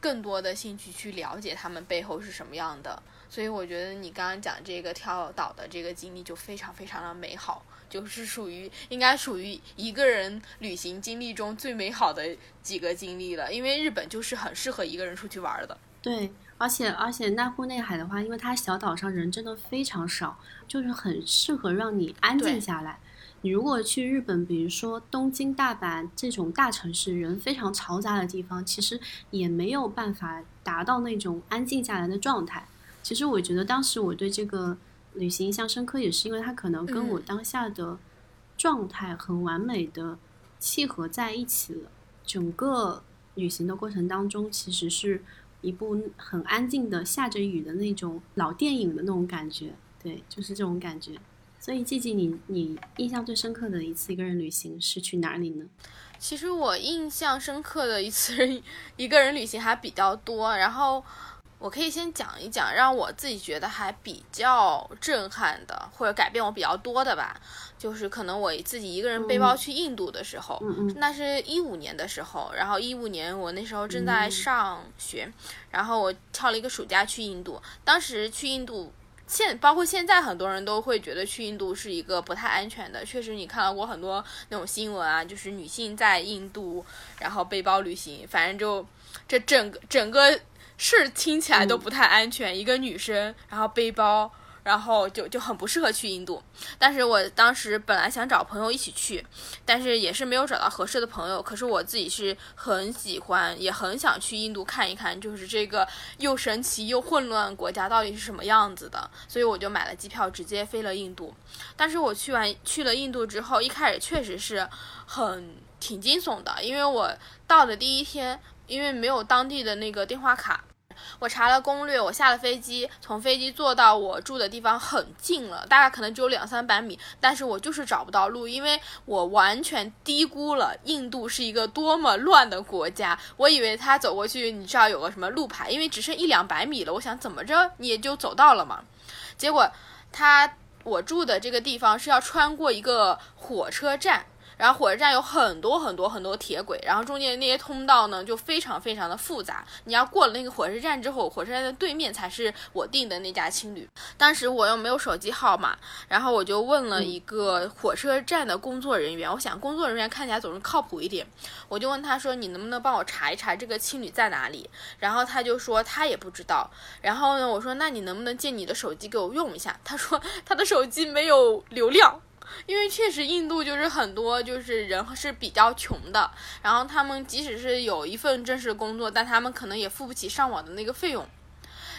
更多的兴趣去了解他们背后是什么样的。所以我觉得你刚刚讲这个跳岛的这个经历就非常非常的美好，就是属于应该属于一个人旅行经历中最美好的几个经历了。因为日本就是很适合一个人出去玩的。对。而且而且濑户内海的话，因为它小岛上人真的非常少，就是很适合让你安静下来。你如果去日本，比如说东京、大阪这种大城市，人非常嘈杂的地方，其实也没有办法达到那种安静下来的状态。其实我觉得当时我对这个旅行印象深刻，也是因为它可能跟我当下的状态很完美的契合在一起了。整个旅行的过程当中，其实是。一部很安静的下着雨的那种老电影的那种感觉，对，就是这种感觉。所以，季季，你你印象最深刻的一次一个人旅行是去哪里呢？其实我印象深刻的一次一个人旅行还比较多，然后。我可以先讲一讲，让我自己觉得还比较震撼的，或者改变我比较多的吧。就是可能我自己一个人背包去印度的时候，那是一五年的时候，然后一五年我那时候正在上学，然后我跳了一个暑假去印度。当时去印度，现包括现在很多人都会觉得去印度是一个不太安全的。确实，你看到过很多那种新闻啊，就是女性在印度然后背包旅行，反正就这整个整个。是听起来都不太安全，一个女生，然后背包，然后就就很不适合去印度。但是我当时本来想找朋友一起去，但是也是没有找到合适的朋友。可是我自己是很喜欢，也很想去印度看一看，就是这个又神奇又混乱国家到底是什么样子的。所以我就买了机票，直接飞了印度。但是我去完去了印度之后，一开始确实是很挺惊悚的，因为我到的第一天。因为没有当地的那个电话卡，我查了攻略，我下了飞机，从飞机坐到我住的地方很近了，大概可能只有两三百米，但是我就是找不到路，因为我完全低估了印度是一个多么乱的国家。我以为他走过去，你知道有个什么路牌，因为只剩一两百米了，我想怎么着你也就走到了嘛。结果他我住的这个地方是要穿过一个火车站。然后火车站有很多很多很多铁轨，然后中间那些通道呢就非常非常的复杂。你要过了那个火车站之后，火车站的对面才是我订的那家青旅。当时我又没有手机号码，然后我就问了一个火车站的工作人员，我想工作人员看起来总是靠谱一点，我就问他说：“你能不能帮我查一查这个青旅在哪里？”然后他就说他也不知道。然后呢，我说：“那你能不能借你的手机给我用一下？”他说他的手机没有流量。因为确实，印度就是很多就是人是比较穷的，然后他们即使是有一份正式工作，但他们可能也付不起上网的那个费用。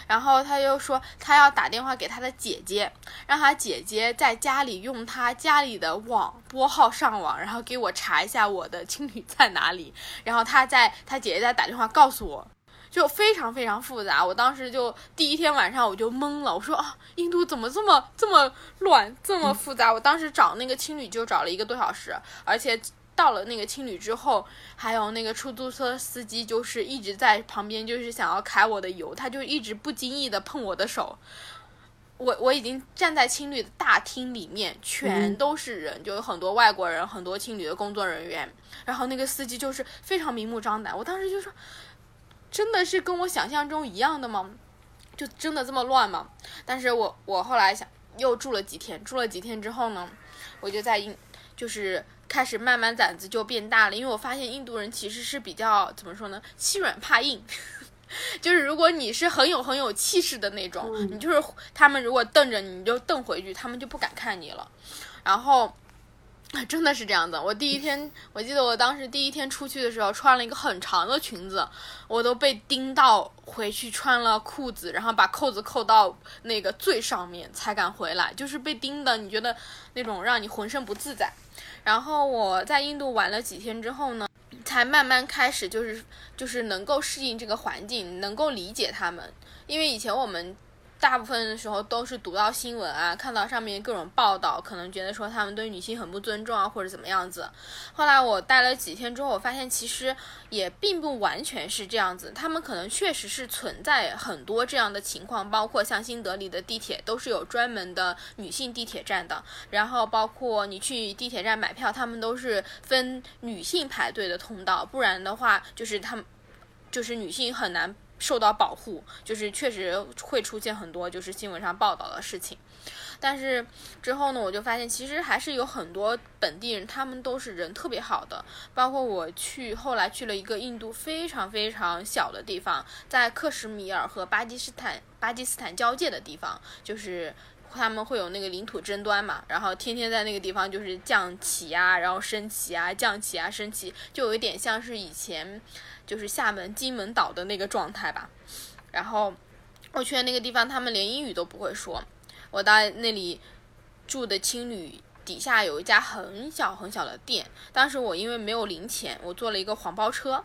然后他又说，他要打电话给他的姐姐，让他姐姐在家里用他家里的网拨号上网，然后给我查一下我的青旅在哪里。然后他在他姐姐再打电话告诉我。就非常非常复杂，我当时就第一天晚上我就懵了，我说啊，印度怎么这么这么乱，这么复杂？我当时找那个青旅就找了一个多小时，而且到了那个青旅之后，还有那个出租车司机就是一直在旁边，就是想要揩我的油，他就一直不经意的碰我的手。我我已经站在青旅的大厅里面，全都是人，就有很多外国人，很多青旅的工作人员，然后那个司机就是非常明目张胆，我当时就说。真的是跟我想象中一样的吗？就真的这么乱吗？但是我我后来想，又住了几天，住了几天之后呢，我就在印，就是开始慢慢胆子就变大了，因为我发现印度人其实是比较怎么说呢，欺软怕硬，就是如果你是很有很有气势的那种，你就是他们如果瞪着你，你就瞪回去，他们就不敢看你了，然后。真的是这样子。我第一天，我记得我当时第一天出去的时候，穿了一个很长的裙子，我都被盯到回去穿了裤子，然后把扣子扣到那个最上面才敢回来，就是被盯的，你觉得那种让你浑身不自在。然后我在印度玩了几天之后呢，才。才慢慢开始就是就是能够适应这个环境，能够理解他们，因为以前我们。大部分的时候都是读到新闻啊，看到上面各种报道，可能觉得说他们对女性很不尊重啊，或者怎么样子。后来我待了几天之后，我发现其实也并不完全是这样子，他们可能确实是存在很多这样的情况，包括像新德里的地铁都是有专门的女性地铁站的，然后包括你去地铁站买票，他们都是分女性排队的通道，不然的话就是他们就是女性很难。受到保护，就是确实会出现很多就是新闻上报道的事情，但是之后呢，我就发现其实还是有很多本地人，他们都是人特别好的。包括我去后来去了一个印度非常非常小的地方，在克什米尔和巴基斯坦巴基斯坦交界的地方，就是他们会有那个领土争端嘛，然后天天在那个地方就是降旗啊，然后升旗啊，降旗啊，升旗，就有一点像是以前。就是厦门金门岛的那个状态吧，然后我去的那个地方，他们连英语都不会说。我到那里住的青旅底下有一家很小很小的店，当时我因为没有零钱，我坐了一个黄包车。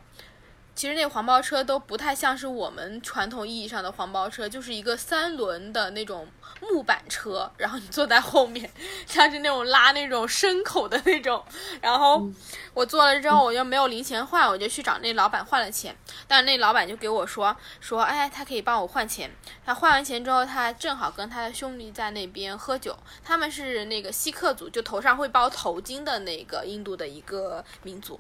其实那黄包车都不太像是我们传统意义上的黄包车，就是一个三轮的那种木板车，然后你坐在后面，像是那种拉那种牲口的那种。然后我坐了之后，我又没有零钱换，我就去找那老板换了钱。但是那老板就给我说说，哎，他可以帮我换钱。他换完钱之后，他正好跟他的兄弟在那边喝酒。他们是那个锡克族，就头上会包头巾的那个印度的一个民族。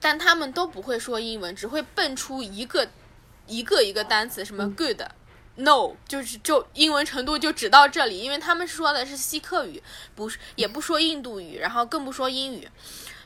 但他们都不会说英文，只会蹦出一个一个一个单词，什么 good、no，就是就英文程度就只到这里，因为他们说的是锡克语，不是也不说印度语，然后更不说英语，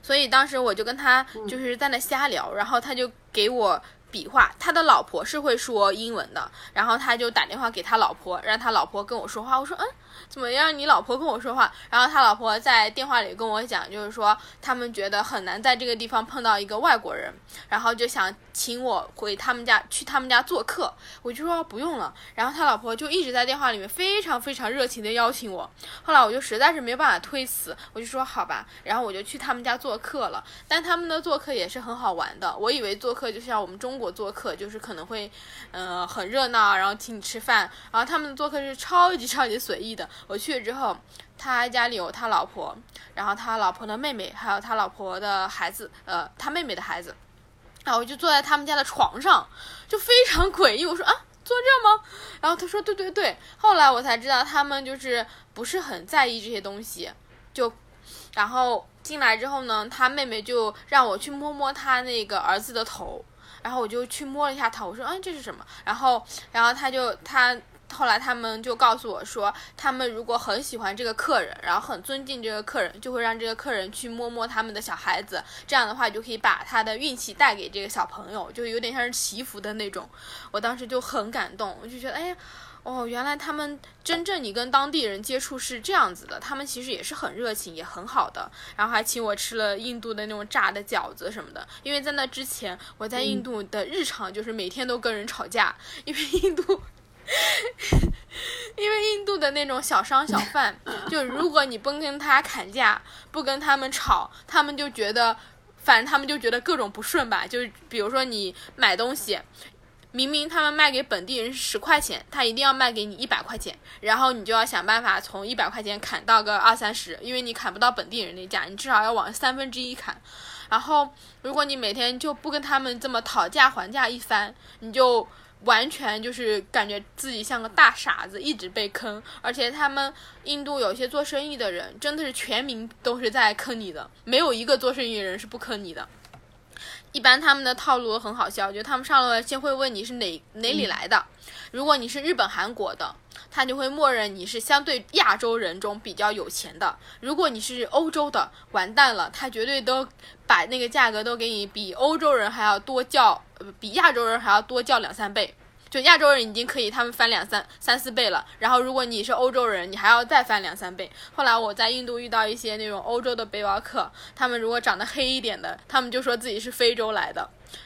所以当时我就跟他就是在那瞎聊，然后他就给我。比划，他的老婆是会说英文的，然后他就打电话给他老婆，让他老婆跟我说话。我说，嗯，怎么样？你老婆跟我说话？然后他老婆在电话里跟我讲，就是说他们觉得很难在这个地方碰到一个外国人，然后就想请我回他们家去他们家做客。我就说不用了。然后他老婆就一直在电话里面非常非常热情的邀请我。后来我就实在是没有办法推辞，我就说好吧。然后我就去他们家做客了。但他们的做客也是很好玩的。我以为做客就像我们中。国做客就是可能会，呃，很热闹，然后请你吃饭。然后他们的做客是超级超级随意的。我去了之后，他家里有他老婆，然后他老婆的妹妹，还有他老婆的孩子，呃，他妹妹的孩子。然后我就坐在他们家的床上，就非常诡异。我说啊，坐这吗？然后他说对对对。后来我才知道他们就是不是很在意这些东西，就，然后进来之后呢，他妹妹就让我去摸摸他那个儿子的头。然后我就去摸了一下头，我说，嗯，这是什么？然后，然后他就他后来他们就告诉我说，他们如果很喜欢这个客人，然后很尊敬这个客人，就会让这个客人去摸摸他们的小孩子，这样的话就可以把他的运气带给这个小朋友，就有点像是祈福的那种。我当时就很感动，我就觉得，哎呀。哦，原来他们真正你跟当地人接触是这样子的，他们其实也是很热情，也很好的，然后还请我吃了印度的那种炸的饺子什么的。因为在那之前，我在印度的 日常就是每天都跟人吵架，因为印度，因为印度的那种小商小贩，就如果你不跟他砍价，不跟他们吵，他们就觉得，反正他们就觉得各种不顺吧。就比如说你买东西。明明他们卖给本地人是十块钱，他一定要卖给你一百块钱，然后你就要想办法从一百块钱砍到个二三十，因为你砍不到本地人那价，你至少要往三分之一砍。然后如果你每天就不跟他们这么讨价还价一番，你就完全就是感觉自己像个大傻子，一直被坑。而且他们印度有些做生意的人，真的是全民都是在坑你的，没有一个做生意的人是不坑你的。一般他们的套路很好笑，就他们上来先会问你是哪哪里来的，如果你是日本、韩国的，他就会默认你是相对亚洲人中比较有钱的；如果你是欧洲的，完蛋了，他绝对都把那个价格都给你比欧洲人还要多叫，比亚洲人还要多叫两三倍。就亚洲人已经可以他们翻两三三四倍了，然后如果你是欧洲人，你还要再翻两三倍。后来我在印度遇到一些那种欧洲的背包客，他们如果长得黑一点的，他们就说自己是非洲来的；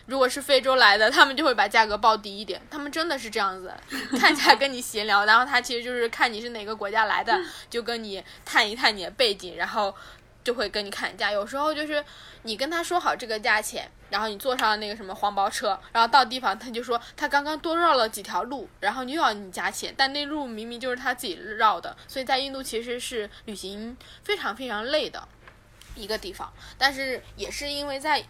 如果是非洲来的，他们就会把价格报低一点。他们真的是这样子，看起来跟你闲聊，然后他其实就是看你是哪个国家来的，就跟你探一探你的背景，然后就会跟你砍价。有时候就是你跟他说好这个价钱，然后你坐上了那个什么黄包车，然后到地方他就说他刚刚多绕了几条路，然后又要你加钱，但那路明明就是他自己绕的。所以在印度其实是旅行非常非常累的一个地方，但是也是因为在。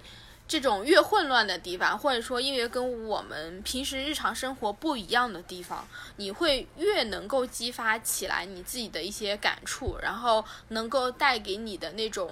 这种越混乱的地方，或者说音乐跟我们平时日常生活不一样的地方，你会越能够激发起来你自己的一些感触，然后能够带给你的那种，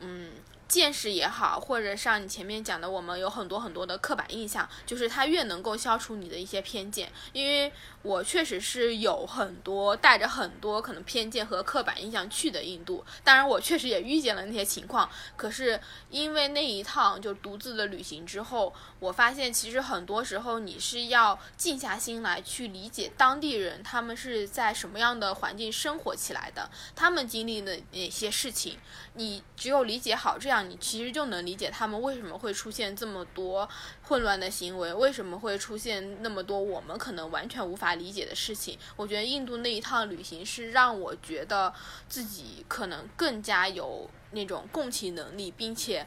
嗯。见识也好，或者像你前面讲的，我们有很多很多的刻板印象，就是它越能够消除你的一些偏见。因为我确实是有很多带着很多可能偏见和刻板印象去的印度，当然我确实也遇见了那些情况。可是因为那一趟就独自的旅行之后，我发现其实很多时候你是要静下心来去理解当地人他们是在什么样的环境生活起来的，他们经历的哪些事情，你只有理解好这样。你其实就能理解他们为什么会出现这么多混乱的行为，为什么会出现那么多我们可能完全无法理解的事情。我觉得印度那一趟旅行是让我觉得自己可能更加有那种共情能力，并且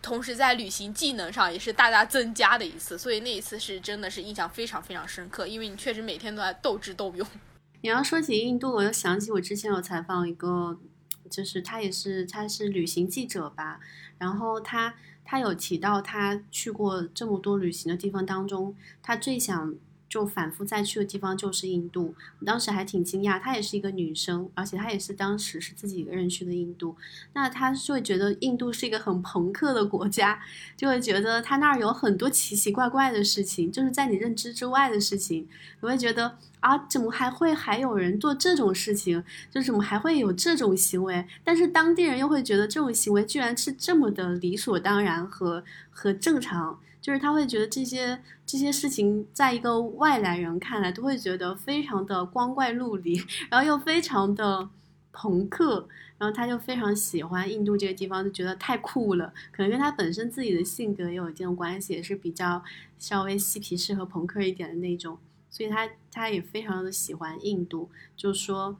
同时在旅行技能上也是大大增加的一次。所以那一次是真的是印象非常非常深刻，因为你确实每天都在斗智斗勇。你要说起印度，我又想起我之前有采访一个。就是他也是，他是旅行记者吧，然后他他有提到他去过这么多旅行的地方当中，他最想。就反复再去的地方就是印度，我当时还挺惊讶，她也是一个女生，而且她也是当时是自己一个人去的印度。那她就会觉得印度是一个很朋克的国家，就会觉得他那儿有很多奇奇怪怪的事情，就是在你认知之外的事情。你会觉得啊，怎么还会还有人做这种事情？就怎么还会有这种行为？但是当地人又会觉得这种行为居然是这么的理所当然和和正常。就是他会觉得这些这些事情，在一个外来人看来，都会觉得非常的光怪陆离，然后又非常的朋克，然后他就非常喜欢印度这个地方，就觉得太酷了。可能跟他本身自己的性格也有这种关系，也是比较稍微嬉皮士和朋克一点的那种，所以他他也非常的喜欢印度，就说。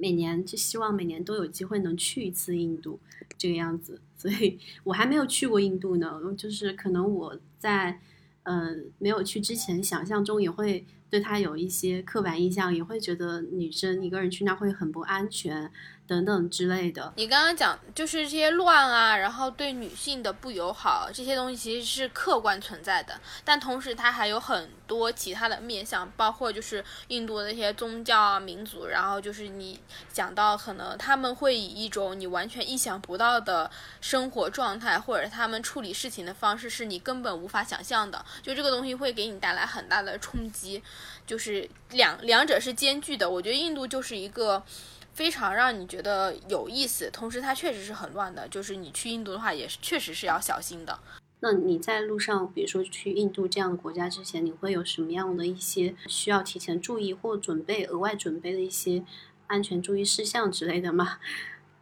每年就希望每年都有机会能去一次印度，这个样子。所以我还没有去过印度呢，就是可能我在，呃，没有去之前，想象中也会对他有一些刻板印象，也会觉得女生一个人去那会很不安全。等等之类的，你刚刚讲就是这些乱啊，然后对女性的不友好这些东西其实是客观存在的，但同时它还有很多其他的面向，包括就是印度的一些宗教啊、民族，然后就是你讲到可能他们会以一种你完全意想不到的生活状态，或者他们处理事情的方式是你根本无法想象的，就这个东西会给你带来很大的冲击，就是两两者是兼具的。我觉得印度就是一个。非常让你觉得有意思，同时它确实是很乱的。就是你去印度的话，也是确实是要小心的。那你在路上，比如说去印度这样的国家之前，你会有什么样的一些需要提前注意或准备、额外准备的一些安全注意事项之类的吗？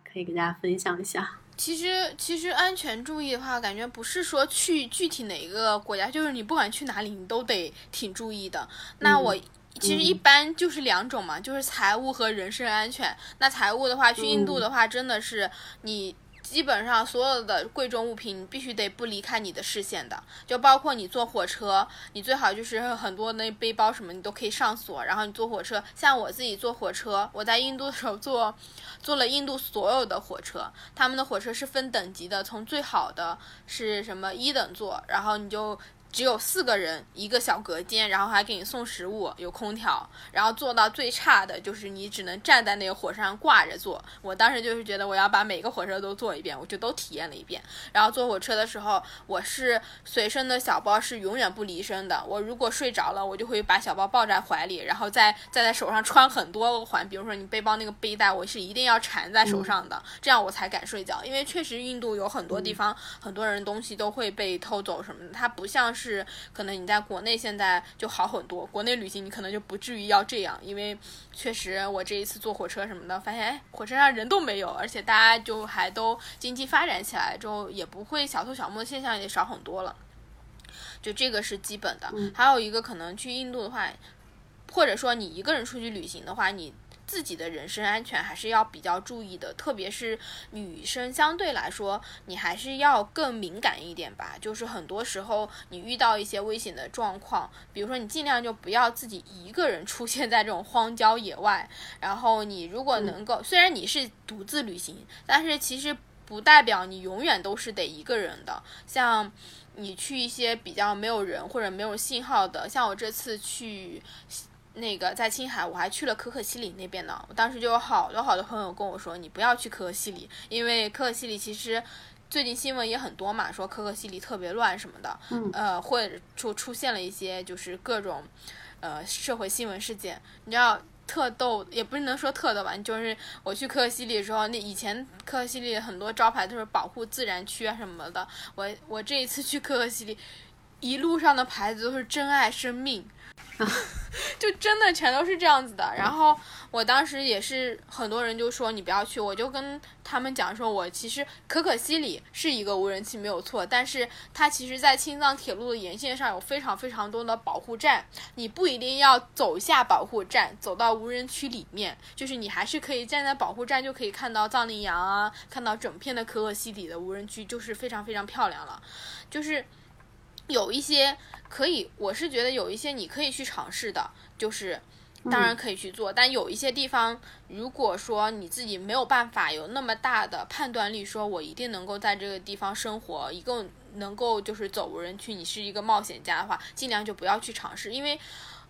可以给大家分享一下。其实，其实安全注意的话，感觉不是说去具体哪个国家，就是你不管去哪里，你都得挺注意的。那我。其实一般就是两种嘛，就是财务和人身安全。那财务的话，去印度的话，真的是你基本上所有的贵重物品，你必须得不离开你的视线的。就包括你坐火车，你最好就是很多那背包什么，你都可以上锁。然后你坐火车，像我自己坐火车，我在印度的时候坐，坐了印度所有的火车，他们的火车是分等级的，从最好的是什么一等座，然后你就。只有四个人一个小隔间，然后还给你送食物，有空调，然后坐到最差的就是你只能站在那个火车上挂着坐。我当时就是觉得我要把每个火车都坐一遍，我就都体验了一遍。然后坐火车的时候，我是随身的小包是永远不离身的。我如果睡着了，我就会把小包抱在怀里，然后再再在手上穿很多个环。比如说你背包那个背带，我是一定要缠在手上的，这样我才敢睡觉。因为确实印度有很多地方，很多人东西都会被偷走什么的，它不像是。是，可能你在国内现在就好很多。国内旅行你可能就不至于要这样，因为确实我这一次坐火车什么的，发现哎，火车上人都没有，而且大家就还都经济发展起来之后，也不会小偷小摸的现象也少很多了。就这个是基本的。还有一个可能去印度的话，或者说你一个人出去旅行的话，你。自己的人身安全还是要比较注意的，特别是女生相对来说，你还是要更敏感一点吧。就是很多时候你遇到一些危险的状况，比如说你尽量就不要自己一个人出现在这种荒郊野外。然后你如果能够，虽然你是独自旅行，但是其实不代表你永远都是得一个人的。像你去一些比较没有人或者没有信号的，像我这次去。那个在青海，我还去了可可西里那边呢。我当时就有好多好多朋友跟我说，你不要去可可西里，因为可可西里其实最近新闻也很多嘛，说可可西里特别乱什么的。嗯。呃，或者出出现了一些就是各种呃社会新闻事件。你知道特逗，也不是能说特逗吧？就是我去可可西里的时候，那以前可可西里很多招牌都是保护自然区啊什么的。我我这一次去可可西里，一路上的牌子都是珍爱生命。就真的全都是这样子的，然后我当时也是很多人就说你不要去，我就跟他们讲说，我其实可可西里是一个无人区没有错，但是它其实，在青藏铁路的沿线上有非常非常多的保护站，你不一定要走下保护站，走到无人区里面，就是你还是可以站在保护站就可以看到藏羚羊啊，看到整片的可可西里的无人区，就是非常非常漂亮了，就是有一些。可以，我是觉得有一些你可以去尝试的，就是当然可以去做，但有一些地方，如果说你自己没有办法有那么大的判断力，说我一定能够在这个地方生活，一共能够就是走无人区，你是一个冒险家的话，尽量就不要去尝试，因为。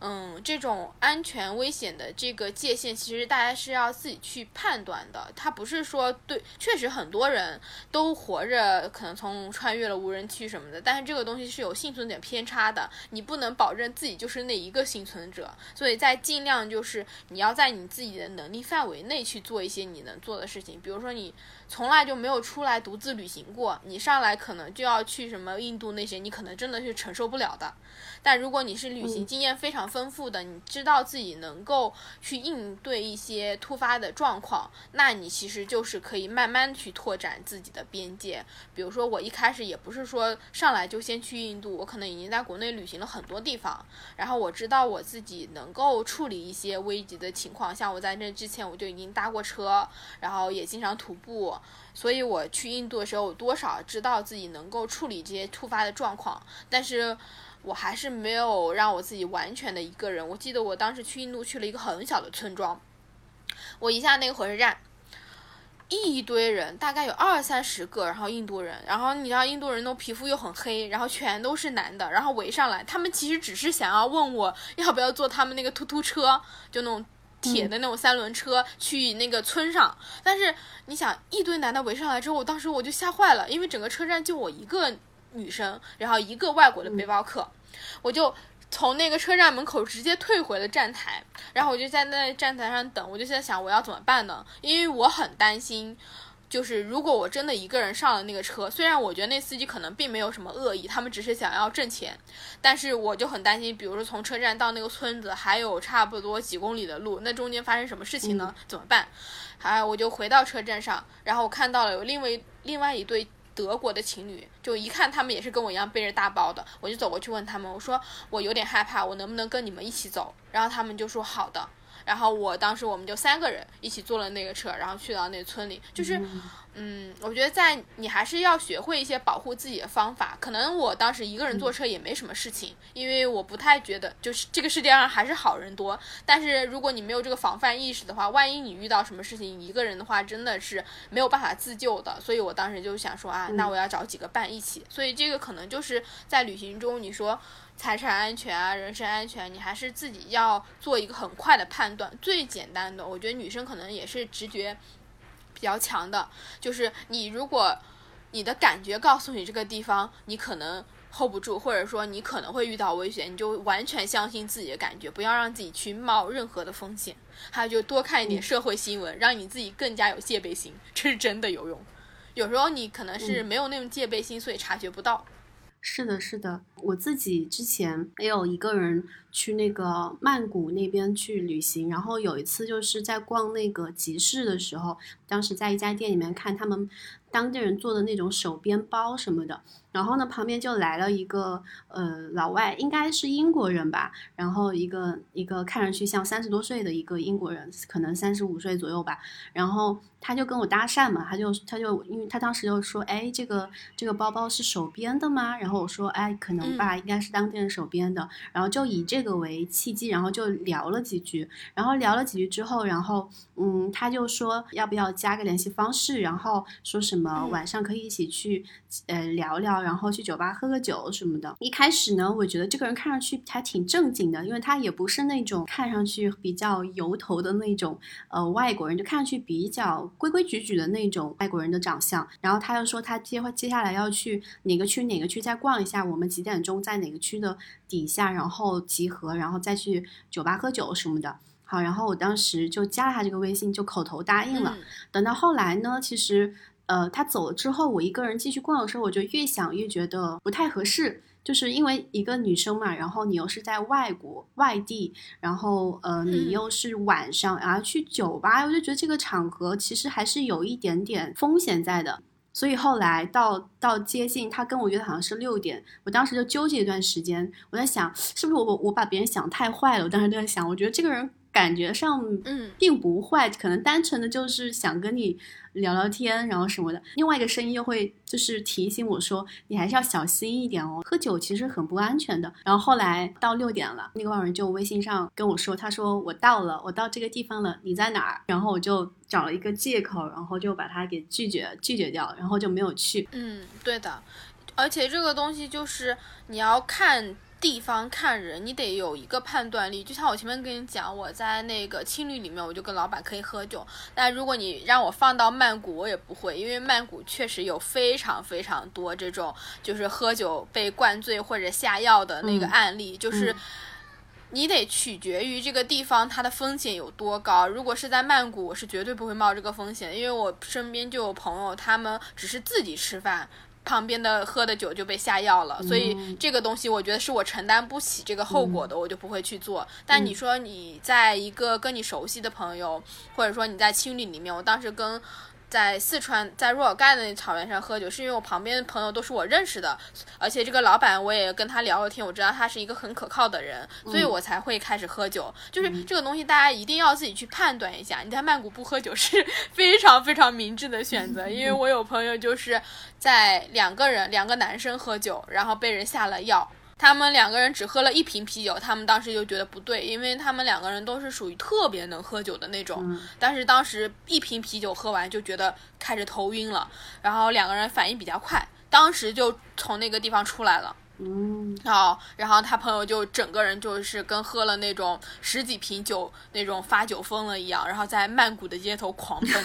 嗯，这种安全危险的这个界限，其实大家是要自己去判断的。它不是说对，确实很多人都活着，可能从穿越了无人区什么的，但是这个东西是有幸存点偏差的，你不能保证自己就是那一个幸存者。所以在尽量就是你要在你自己的能力范围内去做一些你能做的事情，比如说你。从来就没有出来独自旅行过，你上来可能就要去什么印度那些，你可能真的是承受不了的。但如果你是旅行经验非常丰富的，你知道自己能够去应对一些突发的状况，那你其实就是可以慢慢去拓展自己的边界。比如说我一开始也不是说上来就先去印度，我可能已经在国内旅行了很多地方，然后我知道我自己能够处理一些危急的情况，像我在这之前我就已经搭过车，然后也经常徒步。所以我去印度的时候，我多少知道自己能够处理这些突发的状况，但是我还是没有让我自己完全的一个人。我记得我当时去印度去了一个很小的村庄，我一下那个火车站，一堆人，大概有二三十个，然后印度人，然后你知道印度人都皮肤又很黑，然后全都是男的，然后围上来，他们其实只是想要问我要不要坐他们那个突突车，就那种。铁的那种三轮车去那个村上，但是你想一堆男的围上来之后，我当时我就吓坏了，因为整个车站就我一个女生，然后一个外国的背包客，我就从那个车站门口直接退回了站台，然后我就在那站台上等，我就在想我要怎么办呢？因为我很担心。就是如果我真的一个人上了那个车，虽然我觉得那司机可能并没有什么恶意，他们只是想要挣钱，但是我就很担心，比如说从车站到那个村子还有差不多几公里的路，那中间发生什么事情呢？怎么办？还我就回到车站上，然后我看到了有另外另外一对德国的情侣，就一看他们也是跟我一样背着大包的，我就走过去问他们，我说我有点害怕，我能不能跟你们一起走？然后他们就说好的。然后我当时我们就三个人一起坐了那个车，然后去到那村里。就是，嗯，我觉得在你还是要学会一些保护自己的方法。可能我当时一个人坐车也没什么事情，因为我不太觉得就是这个世界上还是好人多。但是如果你没有这个防范意识的话，万一你遇到什么事情，一个人的话真的是没有办法自救的。所以我当时就想说啊，那我要找几个伴一起。所以这个可能就是在旅行中你说。财产安全啊，人身安全，你还是自己要做一个很快的判断。最简单的，我觉得女生可能也是直觉比较强的，就是你如果你的感觉告诉你这个地方你可能 hold 不住，或者说你可能会遇到危险，你就完全相信自己的感觉，不要让自己去冒任何的风险。还有就多看一点社会新闻，让你自己更加有戒备心，这是真的有用。有时候你可能是没有那种戒备心，所以察觉不到。是的，是的，我自己之前也有一个人去那个曼谷那边去旅行，然后有一次就是在逛那个集市的时候，当时在一家店里面看他们当地人做的那种手编包什么的。然后呢，旁边就来了一个呃老外，应该是英国人吧。然后一个一个看上去像三十多岁的一个英国人，可能三十五岁左右吧。然后他就跟我搭讪嘛，他就他就因为他当时就说，哎，这个这个包包是手编的吗？然后我说，哎，可能吧，应该是当地人手编的。然后就以这个为契机，然后就聊了几句。然后聊了几句之后，然后嗯，他就说要不要加个联系方式，然后说什么晚上可以一起去呃聊聊。然后去酒吧喝个酒什么的。一开始呢，我觉得这个人看上去还挺正经的，因为他也不是那种看上去比较油头的那种呃外国人，就看上去比较规规矩矩的那种外国人的长相。然后他又说他接接下来要去哪个区哪个区再逛一下，我们几点钟在哪个区的底下然后集合，然后再去酒吧喝酒什么的。好，然后我当时就加了他这个微信，就口头答应了。等到后来呢，其实。呃，他走了之后，我一个人继续逛的时候，我就越想越觉得不太合适，就是因为一个女生嘛，然后你又是在外国外地，然后呃，你又是晚上，然后去酒吧，我就觉得这个场合其实还是有一点点风险在的。所以后来到到接近他跟我约的好像是六点，我当时就纠结一段时间，我在想是不是我我把别人想太坏了，我当时就在想，我觉得这个人。感觉上，嗯，并不坏，可能单纯的就是想跟你聊聊天，然后什么的。另外一个声音又会就是提醒我说，你还是要小心一点哦，喝酒其实很不安全的。然后后来到六点了，那个外国人就微信上跟我说，他说我到了，我到这个地方了，你在哪儿？然后我就找了一个借口，然后就把他给拒绝拒绝掉，然后就没有去。嗯，对的，而且这个东西就是你要看。地方看人，你得有一个判断力。就像我前面跟你讲，我在那个青旅里面，我就跟老板可以喝酒。但如果你让我放到曼谷，我也不会，因为曼谷确实有非常非常多这种就是喝酒被灌醉或者下药的那个案例。就是你得取决于这个地方它的风险有多高。如果是在曼谷，我是绝对不会冒这个风险，因为我身边就有朋友，他们只是自己吃饭。旁边的喝的酒就被下药了，所以这个东西我觉得是我承担不起这个后果的，我就不会去做。但你说你在一个跟你熟悉的朋友，或者说你在青旅里面，我当时跟。在四川，在若尔盖的那草原上喝酒，是因为我旁边的朋友都是我认识的，而且这个老板我也跟他聊了天，我知道他是一个很可靠的人，所以我才会开始喝酒。就是这个东西，大家一定要自己去判断一下。你在曼谷不喝酒是 非常非常明智的选择，因为我有朋友就是在两个人，两个男生喝酒，然后被人下了药。他们两个人只喝了一瓶啤酒，他们当时就觉得不对，因为他们两个人都是属于特别能喝酒的那种。但是当时一瓶啤酒喝完就觉得开始头晕了，然后两个人反应比较快，当时就从那个地方出来了。嗯，好然后他朋友就整个人就是跟喝了那种十几瓶酒那种发酒疯了一样，然后在曼谷的街头狂奔。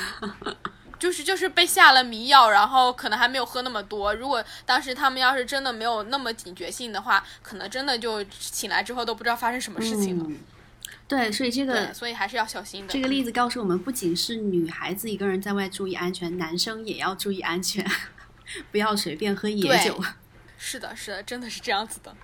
就是就是被下了迷药，然后可能还没有喝那么多。如果当时他们要是真的没有那么警觉性的话，可能真的就醒来之后都不知道发生什么事情了。对，所以这个所以还是要小心的。这个例子告诉我们，不仅是女孩子一个人在外注意安全，男生也要注意安全，不要随便喝野酒。是的，是的，真的是这样子的。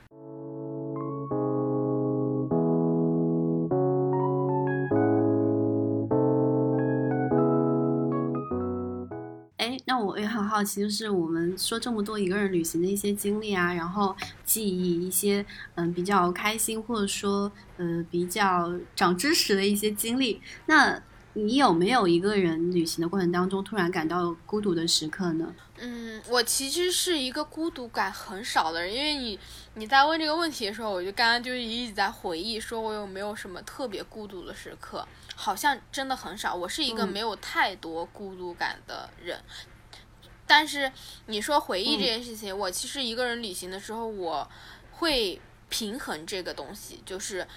那我也很好奇，就是我们说这么多一个人旅行的一些经历啊，然后记忆一些嗯比较开心或者说呃比较长知识的一些经历。那你有没有一个人旅行的过程当中突然感到孤独的时刻呢？嗯，我其实是一个孤独感很少的人，因为你你在问这个问题的时候，我就刚刚就是一直在回忆，说我有没有什么特别孤独的时刻，好像真的很少。我是一个没有太多孤独感的人。但是你说回忆这件事情，我其实一个人旅行的时候，我会平衡这个东西，就是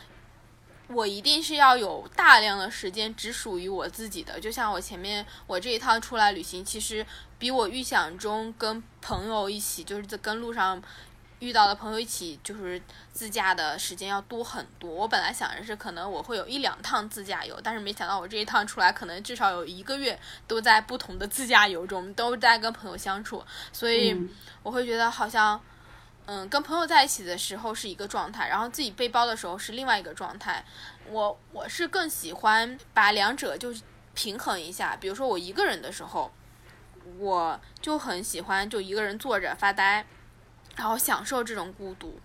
我一定是要有大量的时间只属于我自己的。就像我前面我这一趟出来旅行，其实比我预想中跟朋友一起，就是在跟路上。遇到的朋友一起就是自驾的时间要多很多。我本来想着是可能我会有一两趟自驾游，但是没想到我这一趟出来可能至少有一个月都在不同的自驾游中，都在跟朋友相处，所以我会觉得好像嗯，跟朋友在一起的时候是一个状态，然后自己背包的时候是另外一个状态。我我是更喜欢把两者就平衡一下。比如说我一个人的时候，我就很喜欢就一个人坐着发呆，然后享受这种孤独。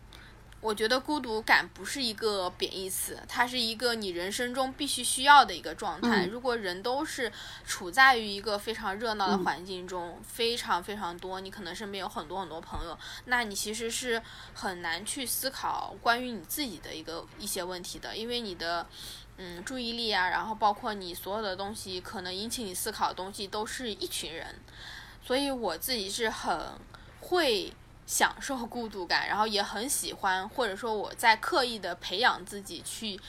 我觉得孤独感不是一个贬义词，它是一个你人生中必须需要的一个状态。如果人都是处在于一个非常热闹的环境中，非常非常多，你可能身边有很多很多朋友，那你其实是很难去思考关于你自己的一个一些问题的，因为你的嗯注意力啊，然后包括你所有的东西，可能引起你思考的东西都是一群人，所以我自己是很会。享受孤独感，然后也很喜欢，或者说我在刻意的培养自己去。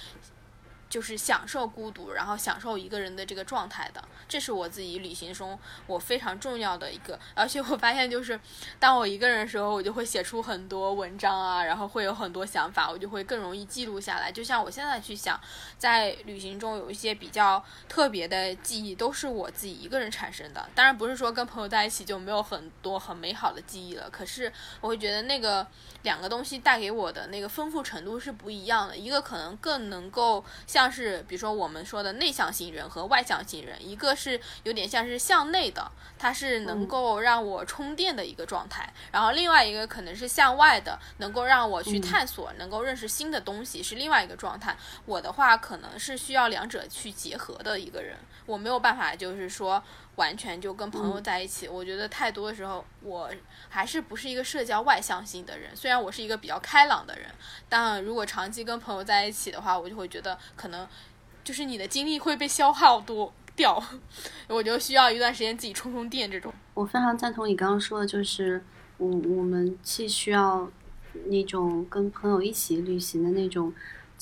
就是享受孤独，然后享受一个人的这个状态的，这是我自己旅行中我非常重要的一个。而且我发现，就是当我一个人的时候，我就会写出很多文章啊，然后会有很多想法，我就会更容易记录下来。就像我现在去想，在旅行中有一些比较特别的记忆，都是我自己一个人产生的。当然不是说跟朋友在一起就没有很多很美好的记忆了，可是我会觉得那个两个东西带给我的那个丰富程度是不一样的。一个可能更能够像。是比如说我们说的内向型人和外向型人，一个是有点像是向内的，它是能够让我充电的一个状态，然后另外一个可能是向外的，能够让我去探索，能够认识新的东西，是另外一个状态。我的话可能是需要两者去结合的一个人，我没有办法就是说。完全就跟朋友在一起，我觉得太多的时候，我还是不是一个社交外向型的人。虽然我是一个比较开朗的人，但如果长期跟朋友在一起的话，我就会觉得可能就是你的精力会被消耗多掉，我就需要一段时间自己充充电。这种我非常赞同你刚刚说的，就是我我们既需要那种跟朋友一起旅行的那种。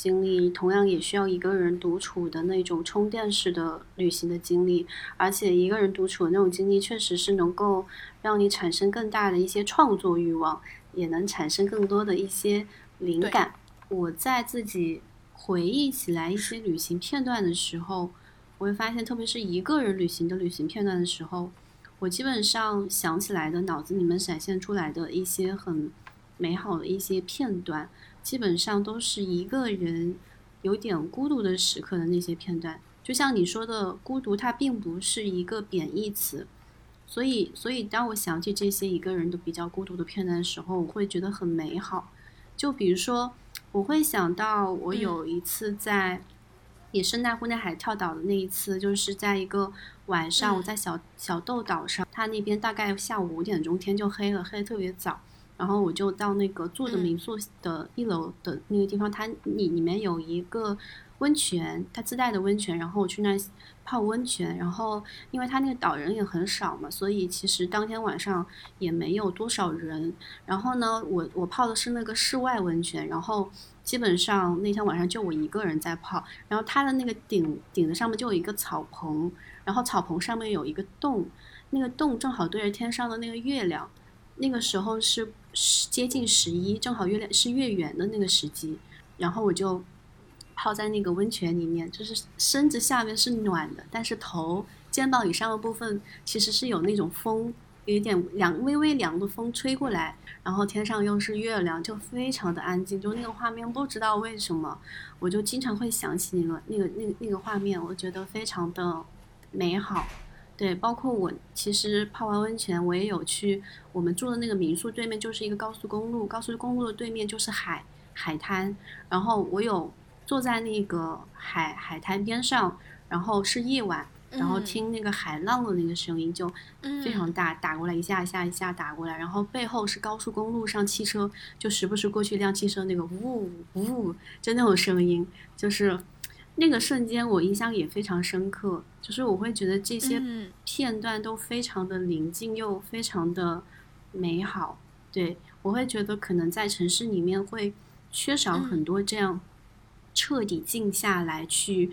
经历同样也需要一个人独处的那种充电式的旅行的经历，而且一个人独处的那种经历，确实是能够让你产生更大的一些创作欲望，也能产生更多的一些灵感。我在自己回忆起来一些旅行片段的时候，我会发现，特别是一个人旅行的旅行片段的时候，我基本上想起来的脑子里面闪现出来的一些很美好的一些片段。基本上都是一个人有点孤独的时刻的那些片段，就像你说的，孤独它并不是一个贬义词，所以，所以当我想起这些一个人都比较孤独的片段的时候，我会觉得很美好。就比如说，我会想到我有一次在也是濑户内海跳岛的那一次，就是在一个晚上，我在小小豆岛上，它那边大概下午五点钟天就黑了，黑的特别早。然后我就到那个住的民宿的一楼的那个地方，它里里面有一个温泉，它自带的温泉。然后我去那泡温泉，然后因为它那个岛人也很少嘛，所以其实当天晚上也没有多少人。然后呢，我我泡的是那个室外温泉，然后基本上那天晚上就我一个人在泡。然后它的那个顶顶子上面就有一个草棚，然后草棚上面有一个洞，那个洞正好对着天上的那个月亮。那个时候是接近十一，正好月亮是月圆的那个时机，然后我就泡在那个温泉里面，就是身子下面是暖的，但是头肩膀以上的部分其实是有那种风，有一点凉，微微凉的风吹过来，然后天上又是月亮，就非常的安静，就那个画面不知道为什么，我就经常会想起那个那个那个那个画面，我觉得非常的美好。对，包括我其实泡完温泉，我也有去我们住的那个民宿对面就是一个高速公路，高速公路的对面就是海海滩，然后我有坐在那个海海滩边上，然后是夜晚，然后听那个海浪的那个声音就非常大，打过来一下一下一下打过来，然后背后是高速公路上汽车，就时不时过去一辆汽车那个呜呜就那种声音，就是。那个瞬间我印象也非常深刻，就是我会觉得这些片段都非常的宁静又非常的美好。对我会觉得可能在城市里面会缺少很多这样彻底静下来去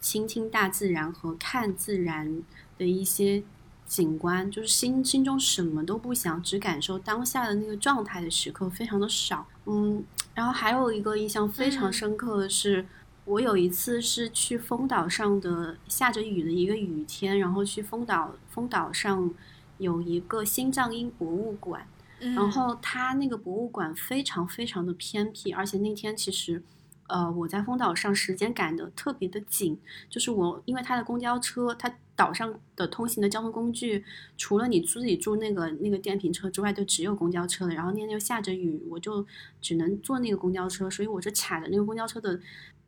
倾听大自然和看自然的一些景观，就是心心中什么都不想，只感受当下的那个状态的时刻非常的少。嗯，然后还有一个印象非常深刻的是。我有一次是去丰岛上的下着雨的一个雨天，然后去丰岛丰岛上有一个心脏音博物馆，然后它那个博物馆非常非常的偏僻，而且那天其实，呃，我在丰岛上时间赶得特别的紧，就是我因为它的公交车，它岛上的通行的交通工具，除了你自己住那个那个电瓶车之外，就只有公交车了。然后那天又下着雨，我就只能坐那个公交车，所以我就卡着那个公交车的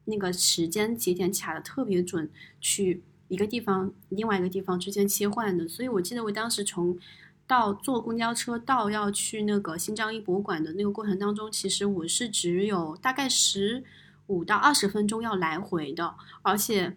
那个时间节点卡的特别准，去一个地方另外一个地方之间切换的。所以我记得我当时从。到坐公交车到要去那个新疆一博物馆的那个过程当中，其实我是只有大概十五到二十分钟要来回的，而且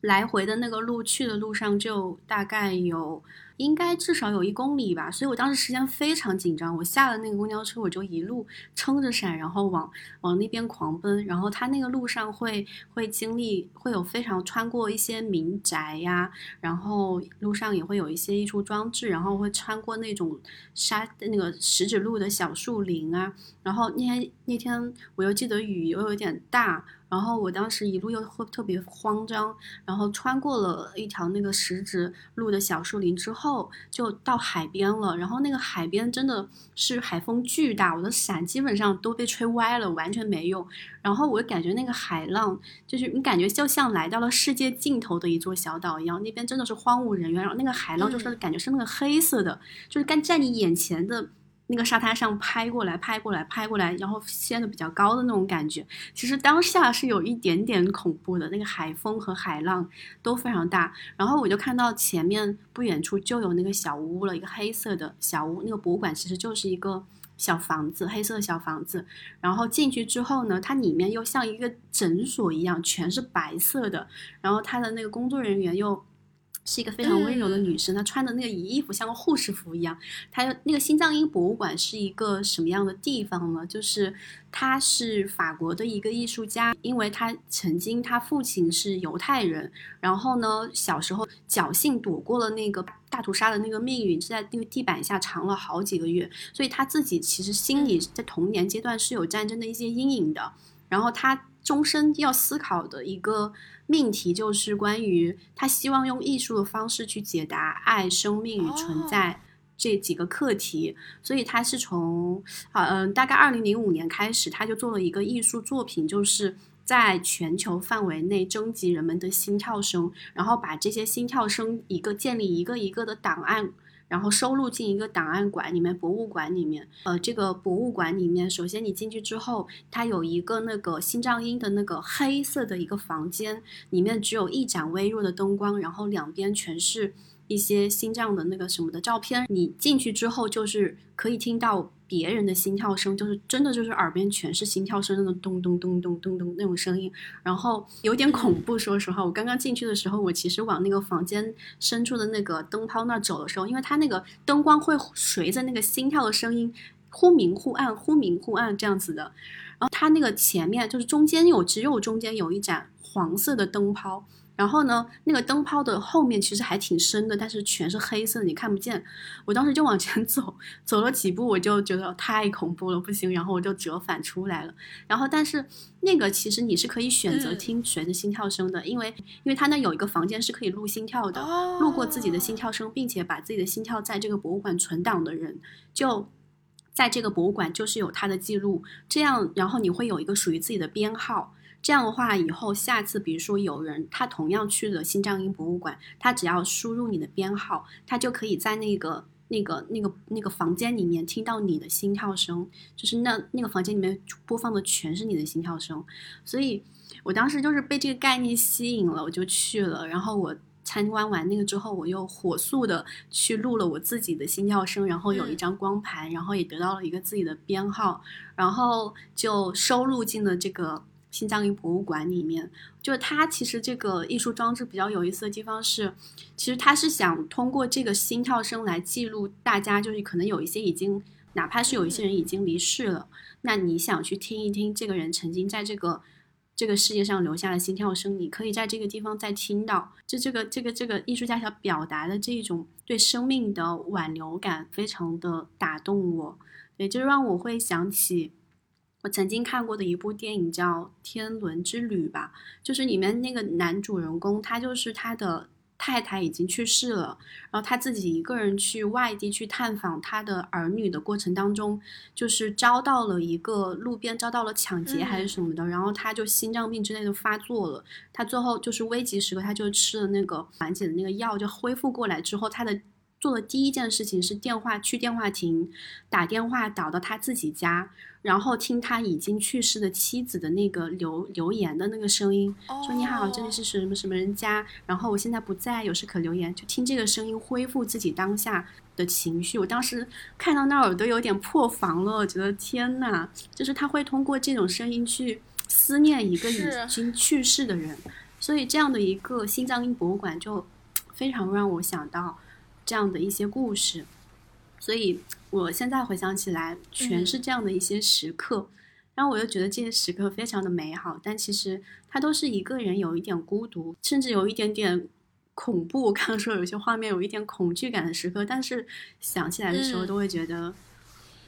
来回的那个路去的路上就大概有。应该至少有一公里吧，所以我当时时间非常紧张。我下了那个公交车，我就一路撑着伞，然后往往那边狂奔。然后它那个路上会会经历，会有非常穿过一些民宅呀，然后路上也会有一些艺术装置，然后会穿过那种沙那个石子路的小树林啊。然后那天那天我又记得雨又有点大。然后我当时一路又会特别慌张，然后穿过了一条那个石子路的小树林之后，就到海边了。然后那个海边真的是海风巨大，我的伞基本上都被吹歪了，完全没用。然后我感觉那个海浪，就是你感觉就像来到了世界尽头的一座小岛一样，那边真的是荒无人烟。然后那个海浪就是感觉是那个黑色的，就是干在你眼前的。那个沙滩上拍过来，拍过来，拍过来，然后掀的比较高的那种感觉，其实当下是有一点点恐怖的。那个海风和海浪都非常大，然后我就看到前面不远处就有那个小屋了，一个黑色的小屋。那个博物馆其实就是一个小房子，黑色的小房子。然后进去之后呢，它里面又像一个诊所一样，全是白色的。然后它的那个工作人员又。是一个非常温柔的女生，她穿的那个衣服像个护士服一样。她那个心脏音博物馆是一个什么样的地方呢？就是她是法国的一个艺术家，因为她曾经她父亲是犹太人，然后呢小时候侥幸躲过了那个大屠杀的那个命运，是在那个地板下藏了好几个月，所以她自己其实心里在童年阶段是有战争的一些阴影的。然后她终身要思考的一个。命题就是关于他希望用艺术的方式去解答爱、生命与存在这几个课题，所以他是从啊嗯大概二零零五年开始，他就做了一个艺术作品，就是在全球范围内征集人们的心跳声，然后把这些心跳声一个建立一个一个的档案。然后收录进一个档案馆里面，博物馆里面。呃，这个博物馆里面，首先你进去之后，它有一个那个心脏音的那个黑色的一个房间，里面只有一盏微弱的灯光，然后两边全是一些心脏的那个什么的照片。你进去之后，就是可以听到。别人的心跳声，就是真的就是耳边全是心跳声，那种咚咚咚咚咚咚那种声音，然后有点恐怖。说实话，我刚刚进去的时候，我其实往那个房间深处的那个灯泡那走的时候，因为它那个灯光会随着那个心跳的声音忽明忽暗，忽明忽暗这样子的。然后它那个前面就是中间有只有中间有一盏黄色的灯泡。然后呢，那个灯泡的后面其实还挺深的，但是全是黑色的，你看不见。我当时就往前 走，走了几步，我就觉得太恐怖了，不行。然后我就折返出来了。然后，但是那个其实你是可以选择听谁的心跳声的，因为因为他那有一个房间是可以录心跳的，录过自己的心跳声，并且把自己的心跳在这个博物馆存档的人，就在这个博物馆就是有他的记录。这样，然后你会有一个属于自己的编号。这样的话，以后下次比如说有人他同样去了新疆音博物馆，他只要输入你的编号，他就可以在那个那个那个那个房间里面听到你的心跳声，就是那那个房间里面播放的全是你的心跳声。所以我当时就是被这个概念吸引了，我就去了。然后我参观完那个之后，我又火速的去录了我自己的心跳声，然后有一张光盘，然后也得到了一个自己的编号，然后就收录进了这个。新疆博物馆里面，就是它其实这个艺术装置比较有意思的地方是，其实它是想通过这个心跳声来记录大家，就是可能有一些已经，哪怕是有一些人已经离世了，那你想去听一听这个人曾经在这个这个世界上留下的心跳声，你可以在这个地方再听到。就这个这个这个艺术家想表达的这一种对生命的挽留感，非常的打动我，也就让我会想起。我曾经看过的一部电影叫《天伦之旅》吧，就是里面那个男主人公，他就是他的太太已经去世了，然后他自己一个人去外地去探访他的儿女的过程当中，就是遭到了一个路边遭到了抢劫还是什么的，然后他就心脏病之类的发作了，他最后就是危急时刻他就吃了那个缓解的那个药，就恢复过来之后，他的做的第一件事情是电话去电话亭打电话打到他自己家。然后听他已经去世的妻子的那个留留言的那个声音，说你好，这里是什么什么人家，然后我现在不在，有事可留言。就听这个声音，恢复自己当下的情绪。我当时看到那儿，我都有点破防了，我觉得天呐，就是他会通过这种声音去思念一个已经去世的人，所以这样的一个心脏病博物馆就非常让我想到这样的一些故事。所以，我现在回想起来，全是这样的一些时刻，然后我又觉得这些时刻非常的美好。但其实，它都是一个人有一点孤独，甚至有一点点恐怖。我刚刚说有些画面有一点恐惧感的时刻，但是想起来的时候，都会觉得，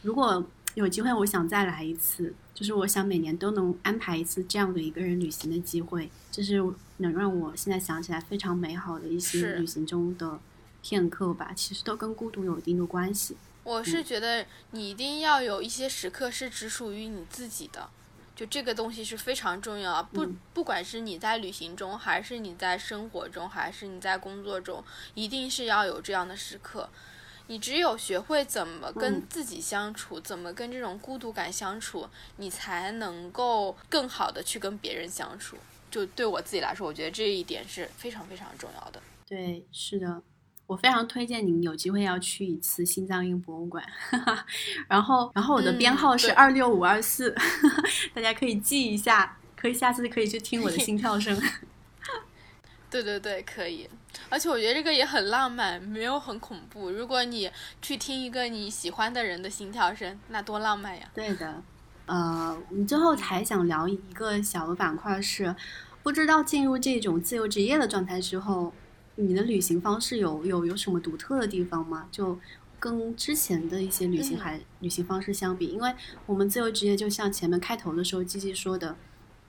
如果有机会，我想再来一次，就是我想每年都能安排一次这样的一个人旅行的机会，就是能让我现在想起来非常美好的一些旅行中的。片刻吧，其实都跟孤独有一定的关系。我是觉得你一定要有一些时刻是只属于你自己的，就这个东西是非常重要。不，不管是你在旅行中，还是你在生活中，还是你在工作中，一定是要有这样的时刻。你只有学会怎么跟自己相处，怎么跟这种孤独感相处，你才能够更好的去跟别人相处。就对我自己来说，我觉得这一点是非常非常重要的。对，是的。我非常推荐您有机会要去一次心脏病博物馆，然后，然后我的编号是二六五二四，大家可以记一下，可以下次可以去听我的心跳声。对对对，可以。而且我觉得这个也很浪漫，没有很恐怖。如果你去听一个你喜欢的人的心跳声，那多浪漫呀！对的，呃，我们最后还想聊一个小的板块是，不知道进入这种自由职业的状态之后。你的旅行方式有有有什么独特的地方吗？就跟之前的一些旅行还旅行方式相比，因为我们自由职业就像前面开头的时候季季说的，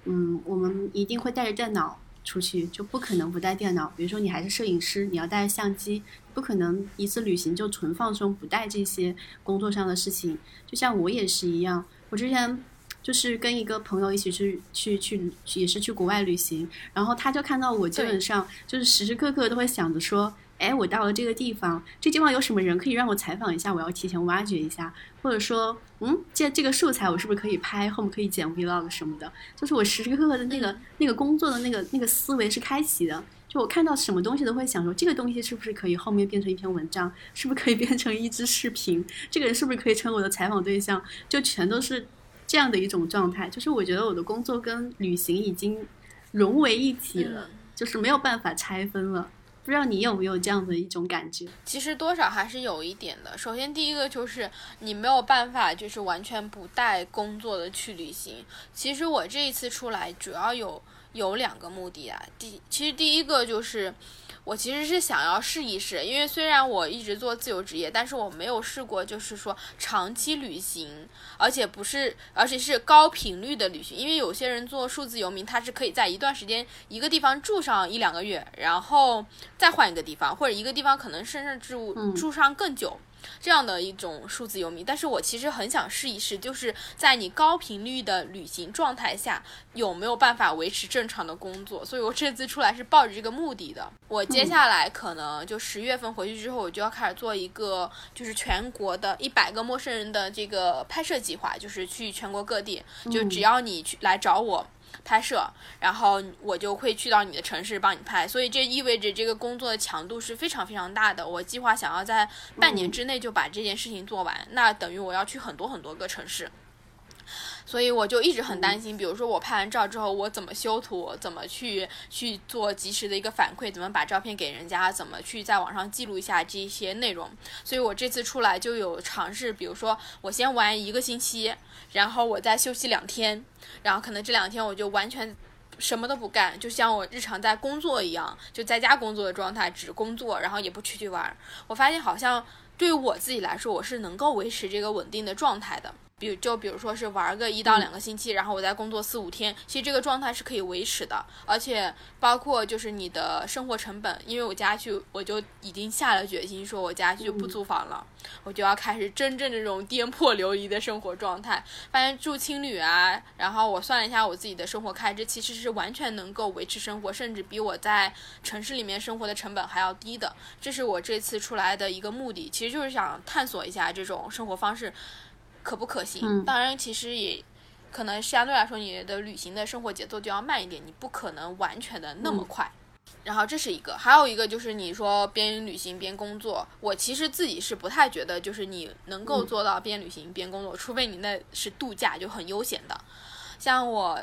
嗯，我们一定会带着电脑出去，就不可能不带电脑。比如说你还是摄影师，你要带着相机，不可能一次旅行就纯放松，不带这些工作上的事情。就像我也是一样，我之前。就是跟一个朋友一起去去去，也是去国外旅行，然后他就看到我基本上就是时时刻刻都会想着说，哎，我到了这个地方，这地方有什么人可以让我采访一下，我要提前挖掘一下，或者说，嗯，这这个素材我是不是可以拍，后面可以剪 vlog 什么的，就是我时时刻刻的那个那个工作的那个那个思维是开启的，就我看到什么东西都会想说，这个东西是不是可以后面变成一篇文章，是不是可以变成一支视频，这个人是不是可以成为我的采访对象，就全都是。这样的一种状态，就是我觉得我的工作跟旅行已经融为一体了，就是没有办法拆分了。不知道你有没有这样的一种感觉？其实多少还是有一点的。首先，第一个就是你没有办法，就是完全不带工作的去旅行。其实我这一次出来主要有有两个目的啊。第，其实第一个就是。我其实是想要试一试，因为虽然我一直做自由职业，但是我没有试过，就是说长期旅行，而且不是，而且是高频率的旅行。因为有些人做数字游民，他是可以在一段时间一个地方住上一两个月，然后再换一个地方，或者一个地方可能甚至住住上更久。这样的一种数字游民，但是我其实很想试一试，就是在你高频率的旅行状态下，有没有办法维持正常的工作？所以我这次出来是抱着这个目的的。我接下来可能就十月份回去之后，我就要开始做一个，就是全国的一百个陌生人的这个拍摄计划，就是去全国各地，就只要你去来找我。拍摄，然后我就会去到你的城市帮你拍，所以这意味着这个工作的强度是非常非常大的。我计划想要在半年之内就把这件事情做完，那等于我要去很多很多个城市。所以我就一直很担心，比如说我拍完照之后，我怎么修图，怎么去去做及时的一个反馈，怎么把照片给人家，怎么去在网上记录一下这些内容。所以我这次出来就有尝试，比如说我先玩一个星期，然后我再休息两天，然后可能这两天我就完全什么都不干，就像我日常在工作一样，就在家工作的状态，只工作，然后也不出去玩。我发现好像对于我自己来说，我是能够维持这个稳定的状态的。比就比如说是玩个一到两个星期，然后我再工作四五天，其实这个状态是可以维持的，而且包括就是你的生活成本，因为我家去我就已经下了决心，说我家去就不租房了，我就要开始真正这种颠簸流离的生活状态。发现住青旅啊，然后我算了一下我自己的生活开支，其实是完全能够维持生活，甚至比我在城市里面生活的成本还要低的。这是我这次出来的一个目的，其实就是想探索一下这种生活方式。可不可行？当然，其实也可能相对来说，你的旅行的生活节奏就要慢一点，你不可能完全的那么快。然后这是一个，还有一个就是你说边旅行边工作，我其实自己是不太觉得，就是你能够做到边旅行边工作，除非你那是度假，就很悠闲的。像我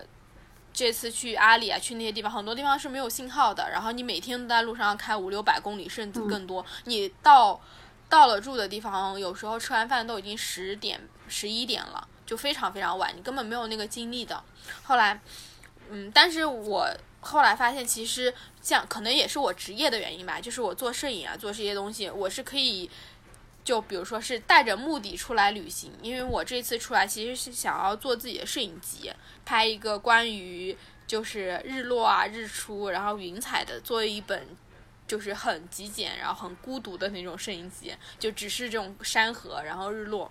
这次去阿里啊，去那些地方，很多地方是没有信号的，然后你每天都在路上开五六百公里，甚至更多。你到到了住的地方，有时候吃完饭都已经十点。十一点了，就非常非常晚，你根本没有那个精力的。后来，嗯，但是我后来发现，其实这样可能也是我职业的原因吧，就是我做摄影啊，做这些东西，我是可以，就比如说是带着目的出来旅行，因为我这次出来其实是想要做自己的摄影集，拍一个关于就是日落啊、日出，然后云彩的，做一本就是很极简，然后很孤独的那种摄影集，就只是这种山河，然后日落。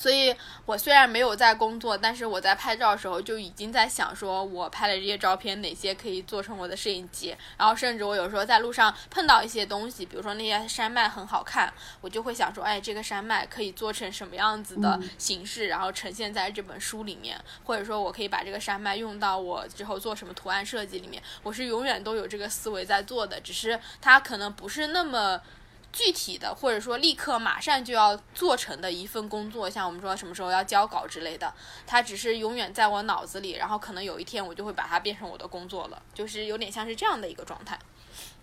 所以，我虽然没有在工作，但是我在拍照的时候就已经在想，说我拍的这些照片哪些可以做成我的摄影集。然后，甚至我有时候在路上碰到一些东西，比如说那些山脉很好看，我就会想说，哎，这个山脉可以做成什么样子的形式，然后呈现在这本书里面，或者说我可以把这个山脉用到我之后做什么图案设计里面。我是永远都有这个思维在做的，只是它可能不是那么。具体的，或者说立刻马上就要做成的一份工作，像我们说什么时候要交稿之类的，它只是永远在我脑子里，然后可能有一天我就会把它变成我的工作了，就是有点像是这样的一个状态。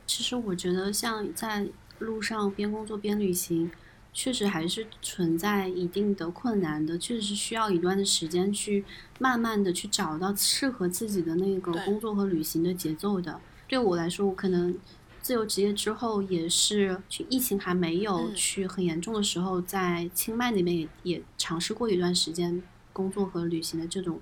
其实我觉得，像在路上边工作边旅行，确实还是存在一定的困难的，确实是需要一段的时间去慢慢的去找到适合自己的那个工作和旅行的节奏的。对我来说，我可能。自由职业之后，也是去疫情还没有去很严重的时候，在清迈那边也也尝试过一段时间工作和旅行的这种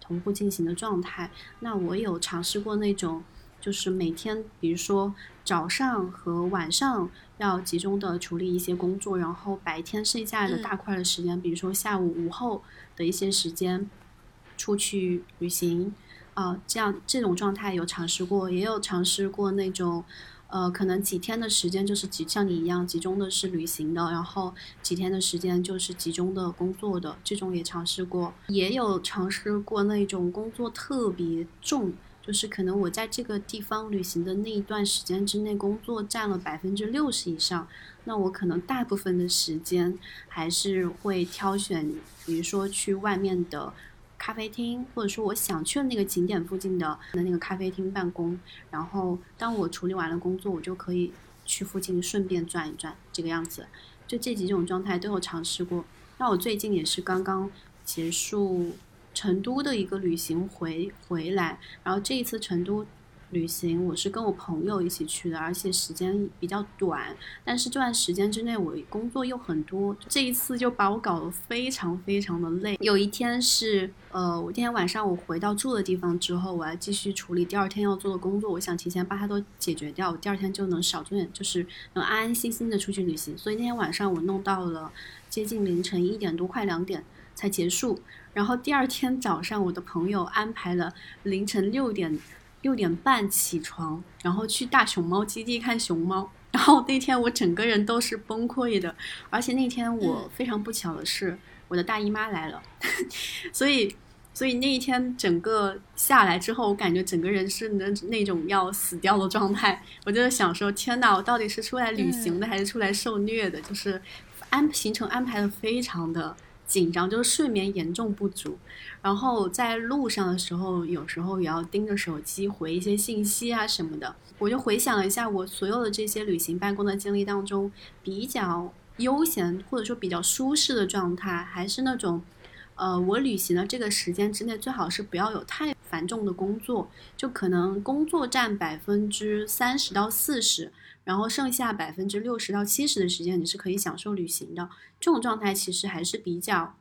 同步进行的状态。那我有尝试过那种，就是每天，比如说早上和晚上要集中的处理一些工作，然后白天剩下的大块的时间，比如说下午午后的一些时间出去旅行啊，这样这种状态有尝试过，也有尝试过那种。呃，可能几天的时间就是集像你一样集中的是旅行的，然后几天的时间就是集中的工作的，这种也尝试过，也有尝试过那种工作特别重，就是可能我在这个地方旅行的那一段时间之内，工作占了百分之六十以上，那我可能大部分的时间还是会挑选，比如说去外面的。咖啡厅，或者说我想去的那个景点附近的那个咖啡厅办公，然后当我处理完了工作，我就可以去附近顺便转一转，这个样子。就这几种状态都有尝试过。那我最近也是刚刚结束成都的一个旅行回回来，然后这一次成都。旅行我是跟我朋友一起去的，而且时间比较短，但是这段时间之内我工作又很多，这一次就把我搞得非常非常的累。有一天是，呃，我今天晚上我回到住的地方之后，我要继续处理第二天要做的工作，我想提前把它都解决掉，我第二天就能少做点，就是能安安心心的出去旅行。所以那天晚上我弄到了接近凌晨一点多，快两点才结束。然后第二天早上，我的朋友安排了凌晨六点。六点半起床，然后去大熊猫基地看熊猫。然后那天我整个人都是崩溃的，而且那天我非常不巧的是，我的大姨妈来了，所以，所以那一天整个下来之后，我感觉整个人是那那种要死掉的状态。我就想说，天哪，我到底是出来旅行的，还是出来受虐的？就是安行程安排的非常的。紧张就是睡眠严重不足，然后在路上的时候，有时候也要盯着手机回一些信息啊什么的。我就回想了一下我所有的这些旅行办公的经历当中，比较悠闲或者说比较舒适的状态，还是那种，呃，我旅行的这个时间之内，最好是不要有太繁重的工作，就可能工作占百分之三十到四十。然后剩下百分之六十到七十的时间，你是可以享受旅行的。这种状态其实还是比较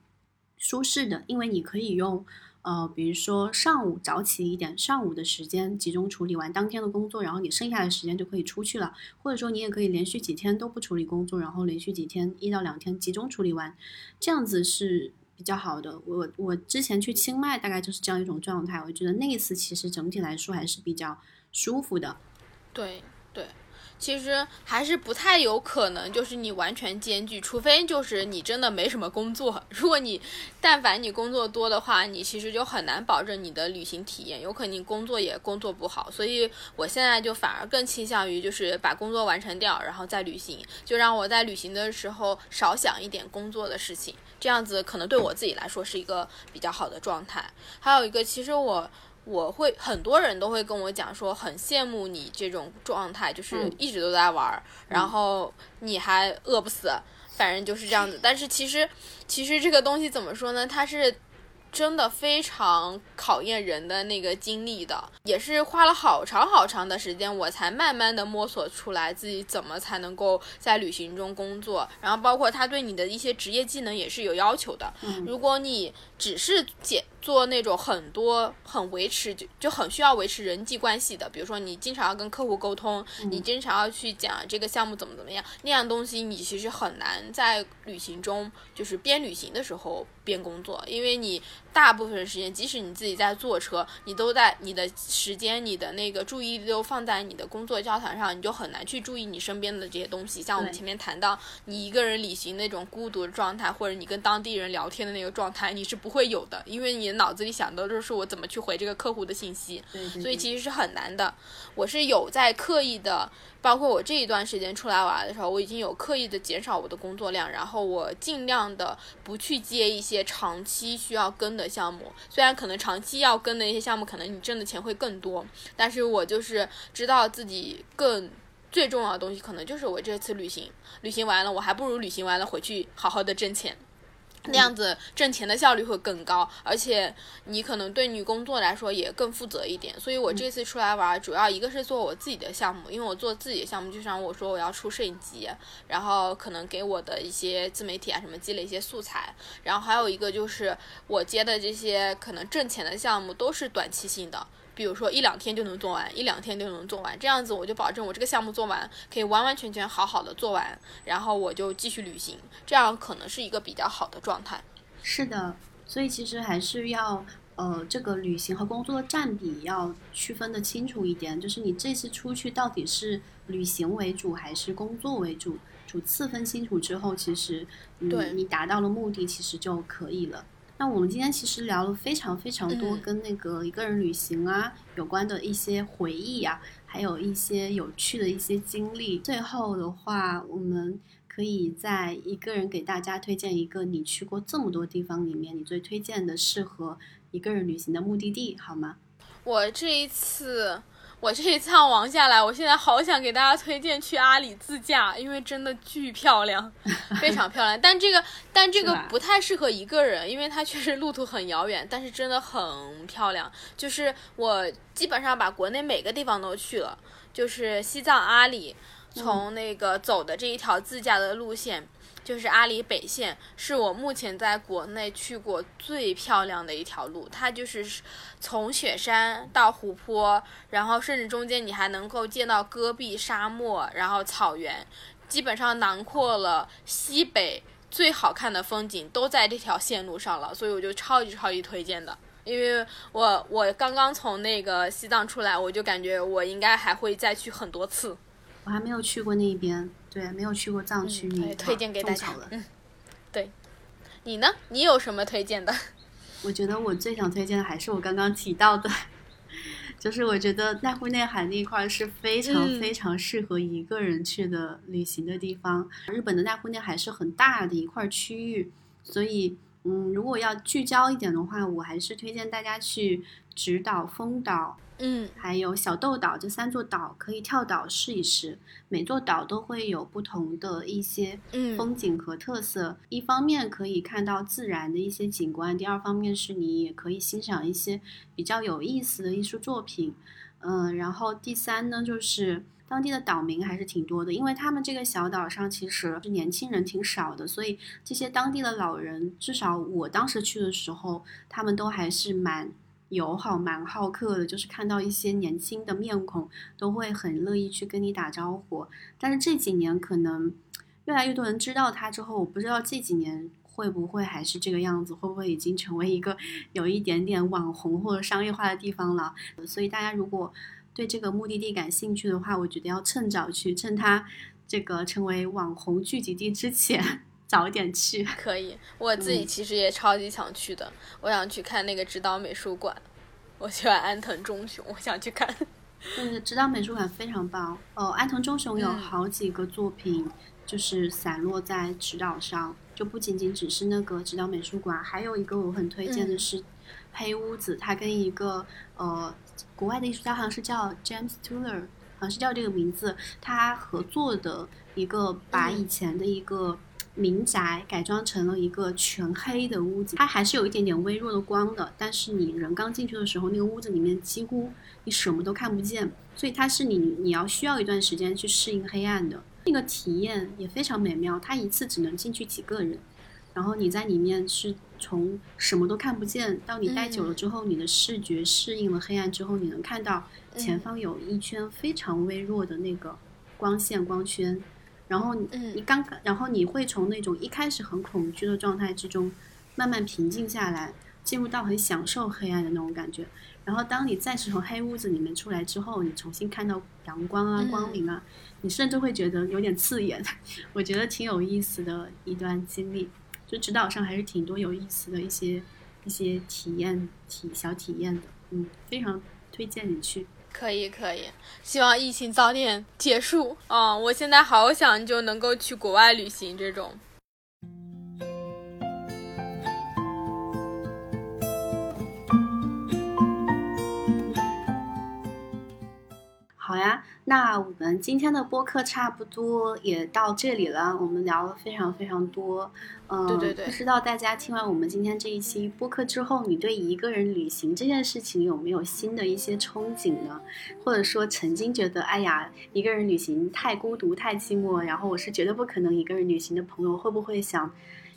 舒适的，因为你可以用。呃，比如说上午早起一点，上午的时间集中处理完当天的工作，然后你剩下的时间就可以出去了。或者说你也可以连续几天都不处理工作，然后连续几天一到两天集中处理完，这样子是比较好的。我我之前去清迈大概就是这样一种状态，我觉得那一次其实整体来说还是比较舒服的。对。其实还是不太有可能，就是你完全兼具，除非就是你真的没什么工作。如果你但凡你工作多的话，你其实就很难保证你的旅行体验，有可能你工作也工作不好。所以我现在就反而更倾向于就是把工作完成掉，然后再旅行，就让我在旅行的时候少想一点工作的事情，这样子可能对我自己来说是一个比较好的状态。还有一个，其实我。我会很多人都会跟我讲说，很羡慕你这种状态，就是一直都在玩，然后你还饿不死，反正就是这样子。但是其实，其实这个东西怎么说呢？它是。真的非常考验人的那个精力的，也是花了好长好长的时间，我才慢慢的摸索出来自己怎么才能够在旅行中工作。然后包括他对你的一些职业技能也是有要求的。如果你只是解做那种很多很维持就就很需要维持人际关系的，比如说你经常要跟客户沟通，你经常要去讲这个项目怎么怎么样，那样东西你其实很难在旅行中就是边旅行的时候边工作，因为你。大部分时间，即使你自己在坐车，你都在你的时间、你的那个注意力都放在你的工作交谈上，你就很难去注意你身边的这些东西。像我们前面谈到，你一个人旅行那种孤独的状态，或者你跟当地人聊天的那个状态，你是不会有的，因为你脑子里想的就是我怎么去回这个客户的信息，所以其实是很难的。我是有在刻意的。包括我这一段时间出来玩的时候，我已经有刻意的减少我的工作量，然后我尽量的不去接一些长期需要跟的项目。虽然可能长期要跟的一些项目，可能你挣的钱会更多，但是我就是知道自己更最重要的东西，可能就是我这次旅行，旅行完了，我还不如旅行完了回去好好的挣钱。那样子挣钱的效率会更高，而且你可能对你工作来说也更负责一点。所以我这次出来玩，主要一个是做我自己的项目，因为我做自己的项目，就像我说我要出摄影集，然后可能给我的一些自媒体啊什么积累一些素材。然后还有一个就是我接的这些可能挣钱的项目都是短期性的。比如说一两天就能做完，一两天就能做完，这样子我就保证我这个项目做完可以完完全全好好的做完，然后我就继续旅行，这样可能是一个比较好的状态。是的，所以其实还是要呃这个旅行和工作的占比要区分的清楚一点，就是你这次出去到底是旅行为主还是工作为主，主次分清楚之后，其实嗯你达到了目的其实就可以了。那我们今天其实聊了非常非常多跟那个一个人旅行啊有关的一些回忆啊，还有一些有趣的一些经历。最后的话，我们可以在一个人给大家推荐一个你去过这么多地方里面，你最推荐的适合一个人旅行的目的地，好吗？我这一次。我这一趟玩下来，我现在好想给大家推荐去阿里自驾，因为真的巨漂亮，非常漂亮。但这个，但这个不太适合一个人，因为它确实路途很遥远，但是真的很漂亮。就是我基本上把国内每个地方都去了，就是西藏阿里，从那个走的这一条自驾的路线。就是阿里北线，是我目前在国内去过最漂亮的一条路。它就是从雪山到湖泊，然后甚至中间你还能够见到戈壁沙漠，然后草原，基本上囊括了西北最好看的风景都在这条线路上了。所以我就超级超级推荐的，因为我我刚刚从那个西藏出来，我就感觉我应该还会再去很多次。我还没有去过那边。对，没有去过藏区，你推荐给大家。嗯，对，你呢？你有什么推荐的？我觉得我最想推荐的还是我刚刚提到的，就是我觉得奈湖内海那一块是非常非常适合一个人去的旅行的地方。日本的奈湖内海是很大的一块区域，所以嗯，如果要聚焦一点的话，我还是推荐大家去直岛、丰岛。嗯，还有小豆岛这三座岛可以跳岛试一试，每座岛都会有不同的一些风景和特色。一方面可以看到自然的一些景观，第二方面是你也可以欣赏一些比较有意思的艺术作品。嗯，然后第三呢，就是当地的岛民还是挺多的，因为他们这个小岛上其实是年轻人挺少的，所以这些当地的老人，至少我当时去的时候，他们都还是蛮友好、蛮好客的，就是看到一些年轻的面孔，都会很乐意去跟你打招呼。但是这几年可能越来越多人知道他之后，我不知道这几年。会不会还是这个样子？会不会已经成为一个 有一点点网红或者商业化的地方了？所以大家如果对这个目的地感兴趣的话，我觉得要趁早去，趁它这个成为网红聚集地之前早点去。可以，我自己其实也超级想去的，我想去看那个指导美术馆。我喜欢安藤忠雄，我想去看。嗯，指导美术馆非常棒哦。安藤忠雄有好几个作品，就是散落在指导上。就不仅仅只是那个指导美术馆，还有一个我很推荐的是黑屋子，他跟一个呃国外的艺术家好像是叫 James Tuller，好像是叫这个名字，他合作的一个把以前的一个民宅改装成了一个全黑的屋子，它还是有一点点微弱的光的，但是你人刚进去的时候，那个屋子里面几乎你什么都看不见，所以它是你你要需要一段时间去适应黑暗的。那个体验也非常美妙，它一次只能进去几个人，然后你在里面是从什么都看不见，到你待久了之后，你的视觉适应了黑暗之后，你能看到前方有一圈非常微弱的那个光线光圈，然后你刚，然后你会从那种一开始很恐惧的状态之中慢慢平静下来，进入到很享受黑暗的那种感觉。然后当你再次从黑屋子里面出来之后，你重新看到阳光啊、光明啊。你甚至会觉得有点刺眼，我觉得挺有意思的一段经历，就指导上还是挺多有意思的一些一些体验体小体验的，嗯，非常推荐你去。可以可以，希望疫情早点结束啊！我现在好想就能够去国外旅行这种。好呀，那我们今天的播客差不多也到这里了。我们聊了非常非常多，嗯，对对对。不知道大家听完我们今天这一期播客之后，你对一个人旅行这件事情有没有新的一些憧憬呢？或者说曾经觉得，哎呀，一个人旅行太孤独、太寂寞，然后我是绝对不可能一个人旅行的朋友，会不会想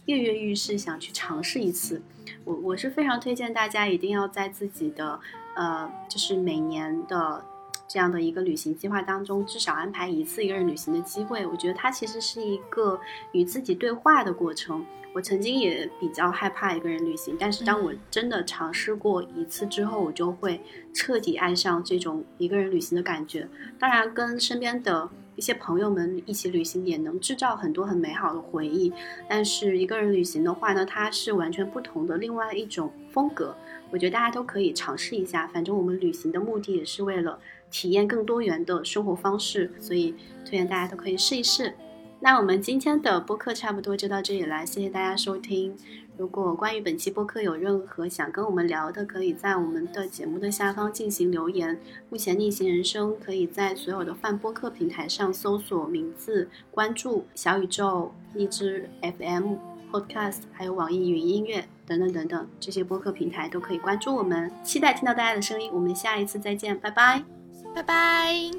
跃跃欲试，想去尝试一次？我我是非常推荐大家一定要在自己的呃，就是每年的。这样的一个旅行计划当中，至少安排一次一个人旅行的机会。我觉得它其实是一个与自己对话的过程。我曾经也比较害怕一个人旅行，但是当我真的尝试过一次之后，我就会彻底爱上这种一个人旅行的感觉。当然，跟身边的一些朋友们一起旅行也能制造很多很美好的回忆。但是一个人旅行的话呢，它是完全不同的另外一种风格。我觉得大家都可以尝试一下。反正我们旅行的目的也是为了。体验更多元的生活方式，所以推荐大家都可以试一试。那我们今天的播客差不多就到这里了，谢谢大家收听。如果关于本期播客有任何想跟我们聊的，可以在我们的节目的下方进行留言。目前逆行人生可以在所有的泛播客平台上搜索名字，关注小宇宙、荔枝 FM、Podcast，还有网易云音乐等等等等这些播客平台都可以关注我们。期待听到大家的声音，我们下一次再见，拜拜。拜拜。